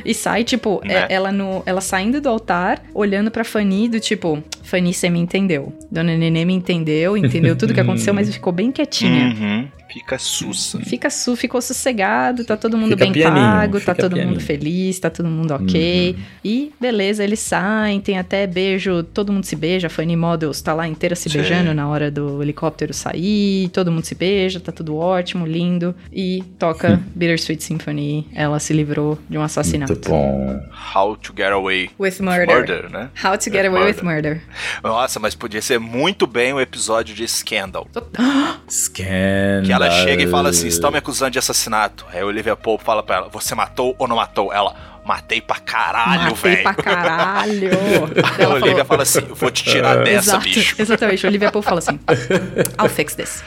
E sai, tipo, Né? é- ela no, ela saindo do altar, olhando pra Fanny, do tipo, Fanny, você me entendeu. Dona Nenê me entendeu, entendeu tudo que [LAUGHS] aconteceu, mas ficou bem quietinha. Uhum. Fica sussa. Fica su, ficou sossegado, tá todo mundo Fica bem pianinho, pago, tá todo pianinho. mundo feliz, tá todo mundo ok. Uhum. E beleza, eles saem, tem até beijo, todo mundo se beija, a Fanny Models tá lá inteira se Sim. beijando na hora do helicóptero sair, todo mundo se beija, tá tudo ótimo, lindo. E toca Bittersweet Symphony, ela se livrou de um assassinato. Muito bom. How to get away. With murder. Murder, né? How to get away with murder. Nossa, mas podia ser muito bem o episódio de Scandal. [GASPS] Scandal. Que ela chega e fala assim: estão me acusando de assassinato. Aí o Olivia Pope fala pra ela: você matou ou não matou? Ela, matei pra caralho, Matei velho. pra caralho. [LAUGHS] Aí a Olivia falou- fala assim: vou te tirar [LAUGHS] dessa, Exato, bicho. Exatamente. Olivia Pope fala assim: [LAUGHS] I'll fix this.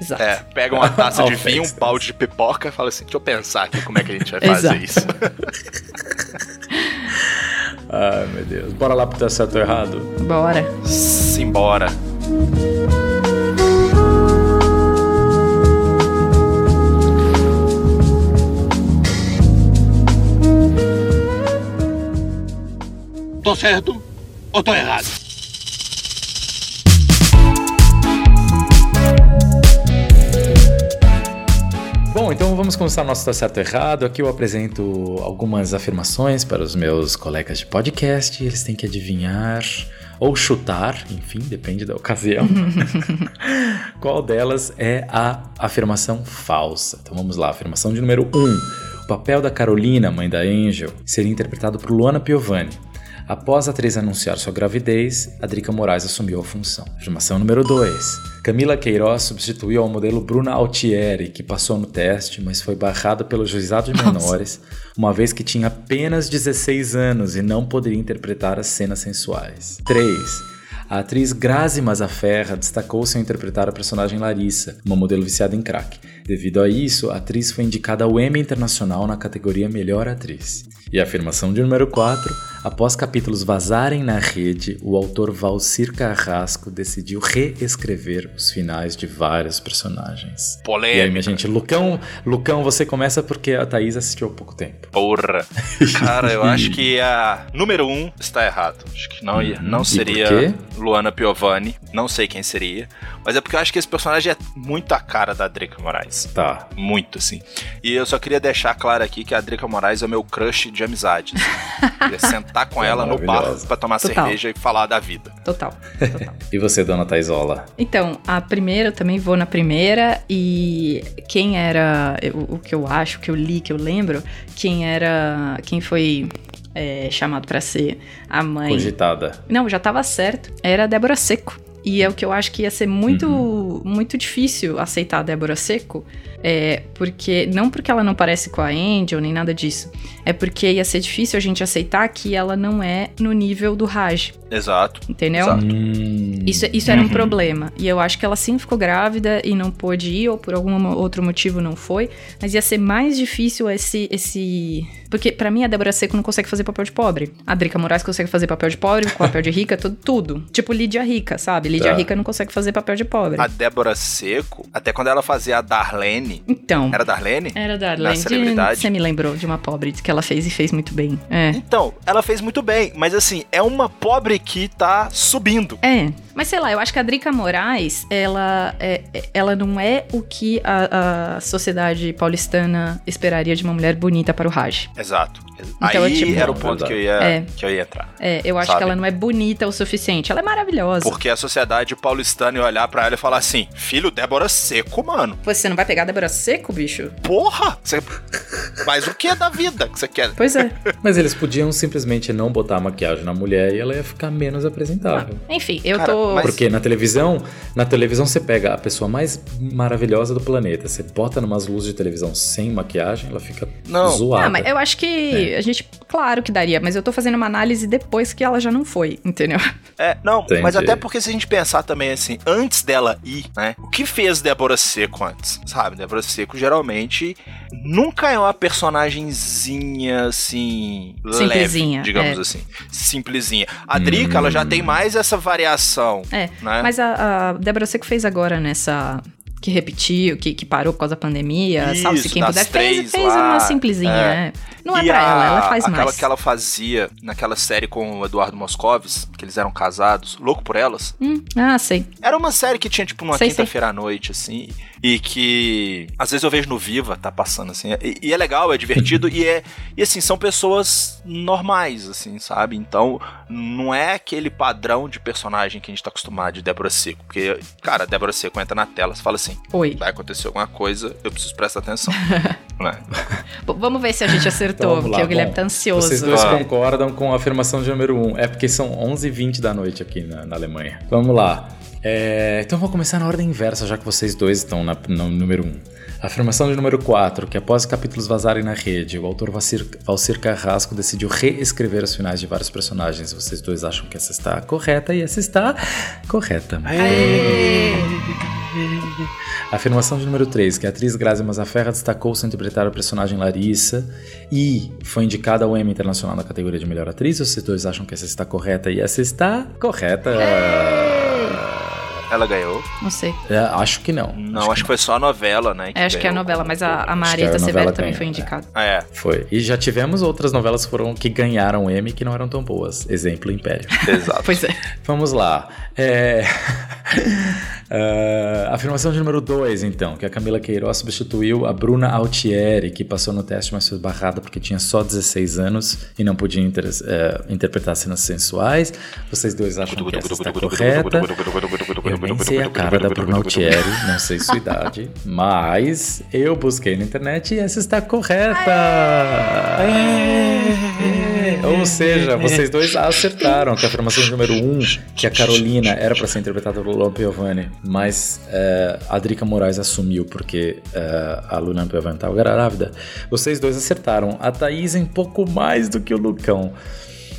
Exato. É, pega uma taça de vinho, um balde de pipoca e fala assim: deixa eu pensar aqui como é que a gente vai fazer Exato. isso. Ai, meu Deus. Bora lá pro teu certo ou errado? Bora. Simbora. Tô certo ou tô errado? Bom, então vamos começar o nosso Tá Certo ou Errado. Aqui eu apresento algumas afirmações para os meus colegas de podcast. Eles têm que adivinhar ou chutar, enfim, depende da ocasião. [LAUGHS] Qual delas é a afirmação falsa? Então vamos lá, afirmação de número 1. Um. O papel da Carolina, mãe da Angel, seria interpretado por Luana Piovani. Após a atriz anunciar sua gravidez, a Drica Moraes assumiu a função. Afirmação número 2. Camila Queiroz substituiu ao modelo Bruna Altieri, que passou no teste, mas foi barrada pelo juizado de menores, uma vez que tinha apenas 16 anos e não poderia interpretar as cenas sensuais. 3. A atriz Grazi Mazzaferra destacou-se ao interpretar a personagem Larissa, uma modelo viciada em crack. Devido a isso, a atriz foi indicada ao Emmy Internacional na categoria Melhor Atriz. E a afirmação de número 4, após capítulos vazarem na rede, o autor Valcir Carrasco decidiu reescrever os finais de vários personagens. Polêmica. E aí, minha gente, Lucão, Lucão, você começa porque a Thaís assistiu há pouco tempo. Porra. Cara, eu acho que a número um está errado. Acho que não, não Uhum. E seria? Luana Piovani. Não sei quem seria. Mas é porque eu acho que esse personagem é muito a cara da Drica Moraes. Tá. Muito, assim. E eu só queria deixar claro aqui que a Drica Moraes é o meu crush de amizade. Assim. [LAUGHS] Queria sentar com É ela no bar pra tomar Total. cerveja e falar da vida. Total. Total. [LAUGHS] E você, dona Thaisola? Então, a primeira, eu também vou na primeira, e quem era, o, o que eu acho, que eu li, que eu lembro, quem era, quem foi é, chamado pra ser a mãe... Cogitada. Não, já tava certo, era a Débora Seco. E é o que eu acho que ia ser muito, muito difícil aceitar a Débora Seco, é, porque, não porque ela não parece com a Angel, nem nada disso, é porque ia ser difícil a gente aceitar que ela não é no nível do Raj, Exato. entendeu? Exato. Hum, Isso, isso era um problema. E eu acho que ela sim ficou grávida e não pôde ir, ou por algum outro motivo não foi. Mas ia ser mais difícil esse. esse... Porque pra mim a Débora Seco não consegue fazer papel de pobre. A Drica Moraes consegue fazer papel de pobre, papel de rica, tudo. tudo. Tipo Lídia Rica, sabe? Lídia Tá. Rica não consegue fazer papel de pobre. A Débora Seco, até quando ela fazia a Darlene. Então. Era Darlene? Era da Na Arlene. celebridade. Você me lembrou de uma pobre que ela fez e fez muito bem. É. Então, ela fez muito bem, mas assim, é uma pobre que tá subindo. É, mas sei lá, eu acho que a Drica Moraes, ela, é, é- ela não é o que a, a sociedade paulistana esperaria de uma mulher bonita para o Raj. Exato. Então, Aí é tipo- era o ponto que eu ia, É. que eu ia entrar. É, eu acho Sabe? que ela não é bonita o suficiente. Ela é maravilhosa. Porque a sociedade paulistana ia olhar pra ela e falar assim: Filho, Débora Seco, mano. Pô, Você não vai pegar a Débora Seco, bicho? Porra! Você... Mas o que é da vida que você quer? Pois é. [LAUGHS] Mas eles podiam simplesmente não botar maquiagem na mulher e ela ia ficar menos apresentável. Enfim, eu Cara, tô. mas- Porque na televisão, na televisão você pega a pessoa mais maravilhosa do planeta, você bota numas luzes de televisão sem maquiagem, ela fica Não. zoada. Ah, mas eu acho que a gente, claro que daria, mas eu tô fazendo uma análise depois que ela já não foi, entendeu? É, não, Entendi. mas até porque se a gente pensar também assim, antes dela ir, né? O que fez Débora Seco antes? Sabe, Débora Seco geralmente nunca é uma personagemzinha assim. Simplesinha, Leve, digamos é. assim. Simplesinha. A Drica, ela já tem mais essa variação. É, Né? mas a, a Débora Seco fez agora nessa. Que repetiu, que, que parou por causa da pandemia, salve se Isso, quem das puder. Fez, fez lá, uma simplesinha, é. né? Não é E pra a- ela, ela faz aquela mais. que ela fazia naquela série com o Eduardo Moscovis, que eles eram casados, louco por elas. Hum, ah, sei. Era uma série que tinha, tipo, Sei, quinta-feira à noite, assim, e que às vezes eu vejo no Viva, tá passando, assim, e, e é legal, é divertido, e é, e assim, são pessoas normais, assim, sabe? Então, não é aquele padrão de personagem que a gente tá acostumado de Débora Seco, porque, cara, Débora Seco entra na tela, você fala assim, Oi. vai acontecer alguma coisa, eu preciso prestar atenção, [LAUGHS] né? Bom, vamos ver se a gente acertou, Então, vamos lá. porque o Guilherme Bom, tá ansioso. Vocês dois Vai. concordam com a afirmação de número 1. Um. É porque são 11h20 da noite aqui na, na Alemanha. Vamos lá. É, então vou começar na ordem inversa, já que vocês dois estão na, no número 1. Um. Afirmação de número 4, que após capítulos vazarem na rede, o autor Valcir, Valcir Carrasco decidiu reescrever os finais de vários personagens. Vocês dois acham que essa está correta e essa está correta. Afirmação de número 3, que a atriz Grazi Mazzaferra destacou-se interpretar a personagem Larissa e foi indicada ao Emmy Internacional na categoria de melhor atriz. Vocês dois acham que essa está correta e essa está correta? Ela ganhou? Não sei. É, acho que não. Não, acho, que, foi só a novela, né? É, acho que é a ganhou. novela, mas a, a Marieta Severo também ganhou, foi é. indicada. Ah, é. Foi. E já tivemos outras novelas que, foram, que ganharam Emmy que não eram tão boas. Exemplo, Império. Exato. Pois é. Vamos lá. É... Ah, afirmação de número 2, então, que a Camila Queiroz substituiu a Bruna Altieri, que passou no teste, mas foi barrada porque tinha só 16 anos e não podia inter- eh, interpretar cenas sensuais. Vocês dois acham que essa está correta? Eu nem sei a cara da Bruna Altieri, não sei sua idade, mas eu busquei na internet e essa está correta! É. Ou seja, vocês dois acertaram que a afirmação de número 1, um, que a Carolina era para ser interpretada pelo Luan Piovani, mas eh, a Drica Moraes assumiu porque eh, a Luna Piovani estava grávida. Vocês dois acertaram. A Thaís em pouco mais do que o Lucão.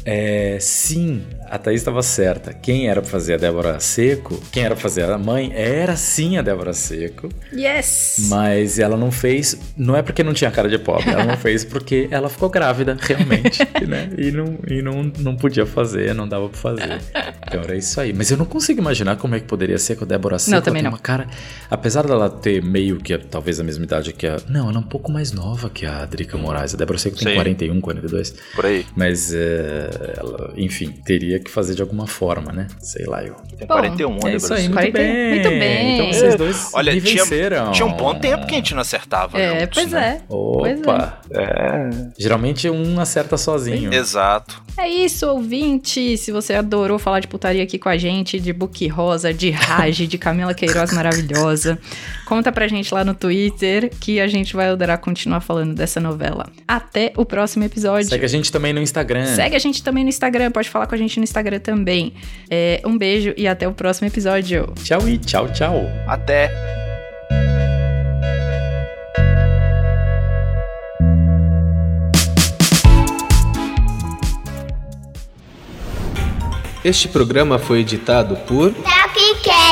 É, sim, a Thaís estava certa. Quem era pra fazer a Débora Seco, quem era pra fazer a mãe, era sim a Débora Seco. Yes! Mas ela não fez, não é porque não tinha cara de pobre, ela não fez porque ela ficou grávida, realmente, [LAUGHS] né? E, não, e não, não podia fazer, não dava pra fazer. Então era isso aí. Mas eu não consigo imaginar como é que poderia ser com a Débora Seco. Não, também não. uma cara, apesar dela ter meio que talvez a mesma idade que a. Não, ela é um pouco mais nova que a Drica Moraes. A Débora Seco tem Sim. 41, 42. Por aí. Mas, é, ela, enfim, teria que fazer de alguma forma, né? Sei lá, eu. Tem Bom, 41 É né, isso aí, muito 41. bem. Muito bem. Então vocês dois Olha, me tinha, tinha um bom tempo que a gente não acertava. É, juntos, pois né? é. Pois Opa! É. Geralmente um acerta sozinho. Exato. É isso, ouvinte. Se você adorou falar de putaria aqui com a gente, de Book Rosa, de Rage, de Camila Queiroz maravilhosa, conta pra gente lá no Twitter que a gente vai adorar continuar falando dessa novela. Até o próximo episódio. Segue a gente também no Instagram. Segue a gente também no Instagram, pode falar com a gente no Instagram também. É, um beijo e até o próximo episódio. Tchau e tchau, tchau. Até. Este programa foi editado por Tapcast.